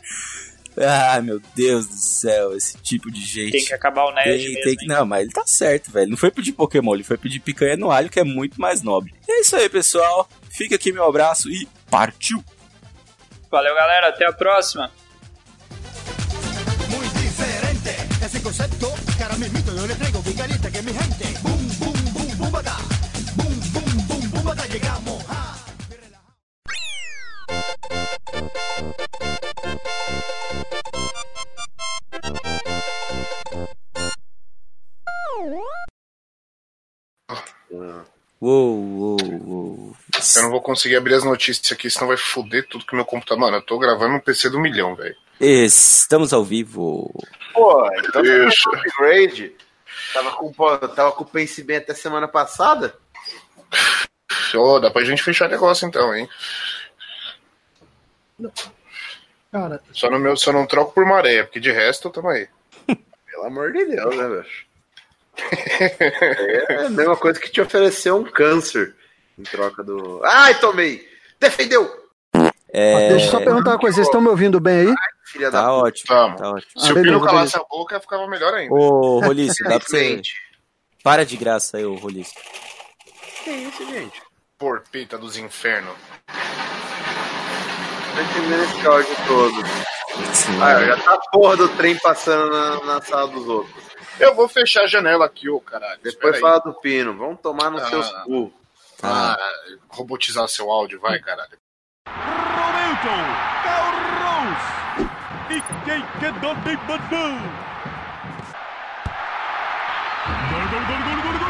Ah, meu Deus do céu, esse tipo de gente. Tem que acabar o nerd Tem, mesmo, tem que, não, mas ele tá certo, velho. Não foi pedir Pokémon, ele foi pedir picanha no alho, que é muito mais nobre. É isso aí, pessoal. Fica aqui meu abraço e partiu! Valeu, galera. Até a próxima. diferente. Que mi gente. Llegamos a... Uou, uou, uou. Eu não vou conseguir abrir as notícias aqui, senão vai foder tudo que meu computador. Mano, eu tô gravando no PC do milhão, velho. Estamos ao vivo. Pô, então você fez um upgrade. Tava com, tava com o Pense bem até semana passada? Ô, dá pra gente fechar negócio então, hein? Cara, Só, no meu, só não troco por maré, porque de resto tamo aí. *laughs* Pelo amor de Deus, né, bicho? É a mesma coisa que te oferecer um câncer em troca do. Ai, tomei! Defendeu! É, Deixa eu só perguntar uma coisa, vocês estão me ouvindo bem aí? Filha da tá ótimo, Tamo. tá ótimo. Se Ah, o Pino calasse a boca, ficava melhor ainda. Ô, Roliço, dá pra você... Para de graça aí, ô Roliço. Que isso, gente? Porpita dos infernos. Tô entendendo esse áudio todo. Ah, já tá a porra do trem passando na, na sala dos outros. Eu vou fechar a janela aqui, ô caralho. Depois fala do Pino. Vamos tomar nos Ah. seus cu. Ah, robotizar seu áudio, vai, caralho. Romilton, é o Rose. E quem quer dar de bandão? Gol, gol, gol, gol, gol,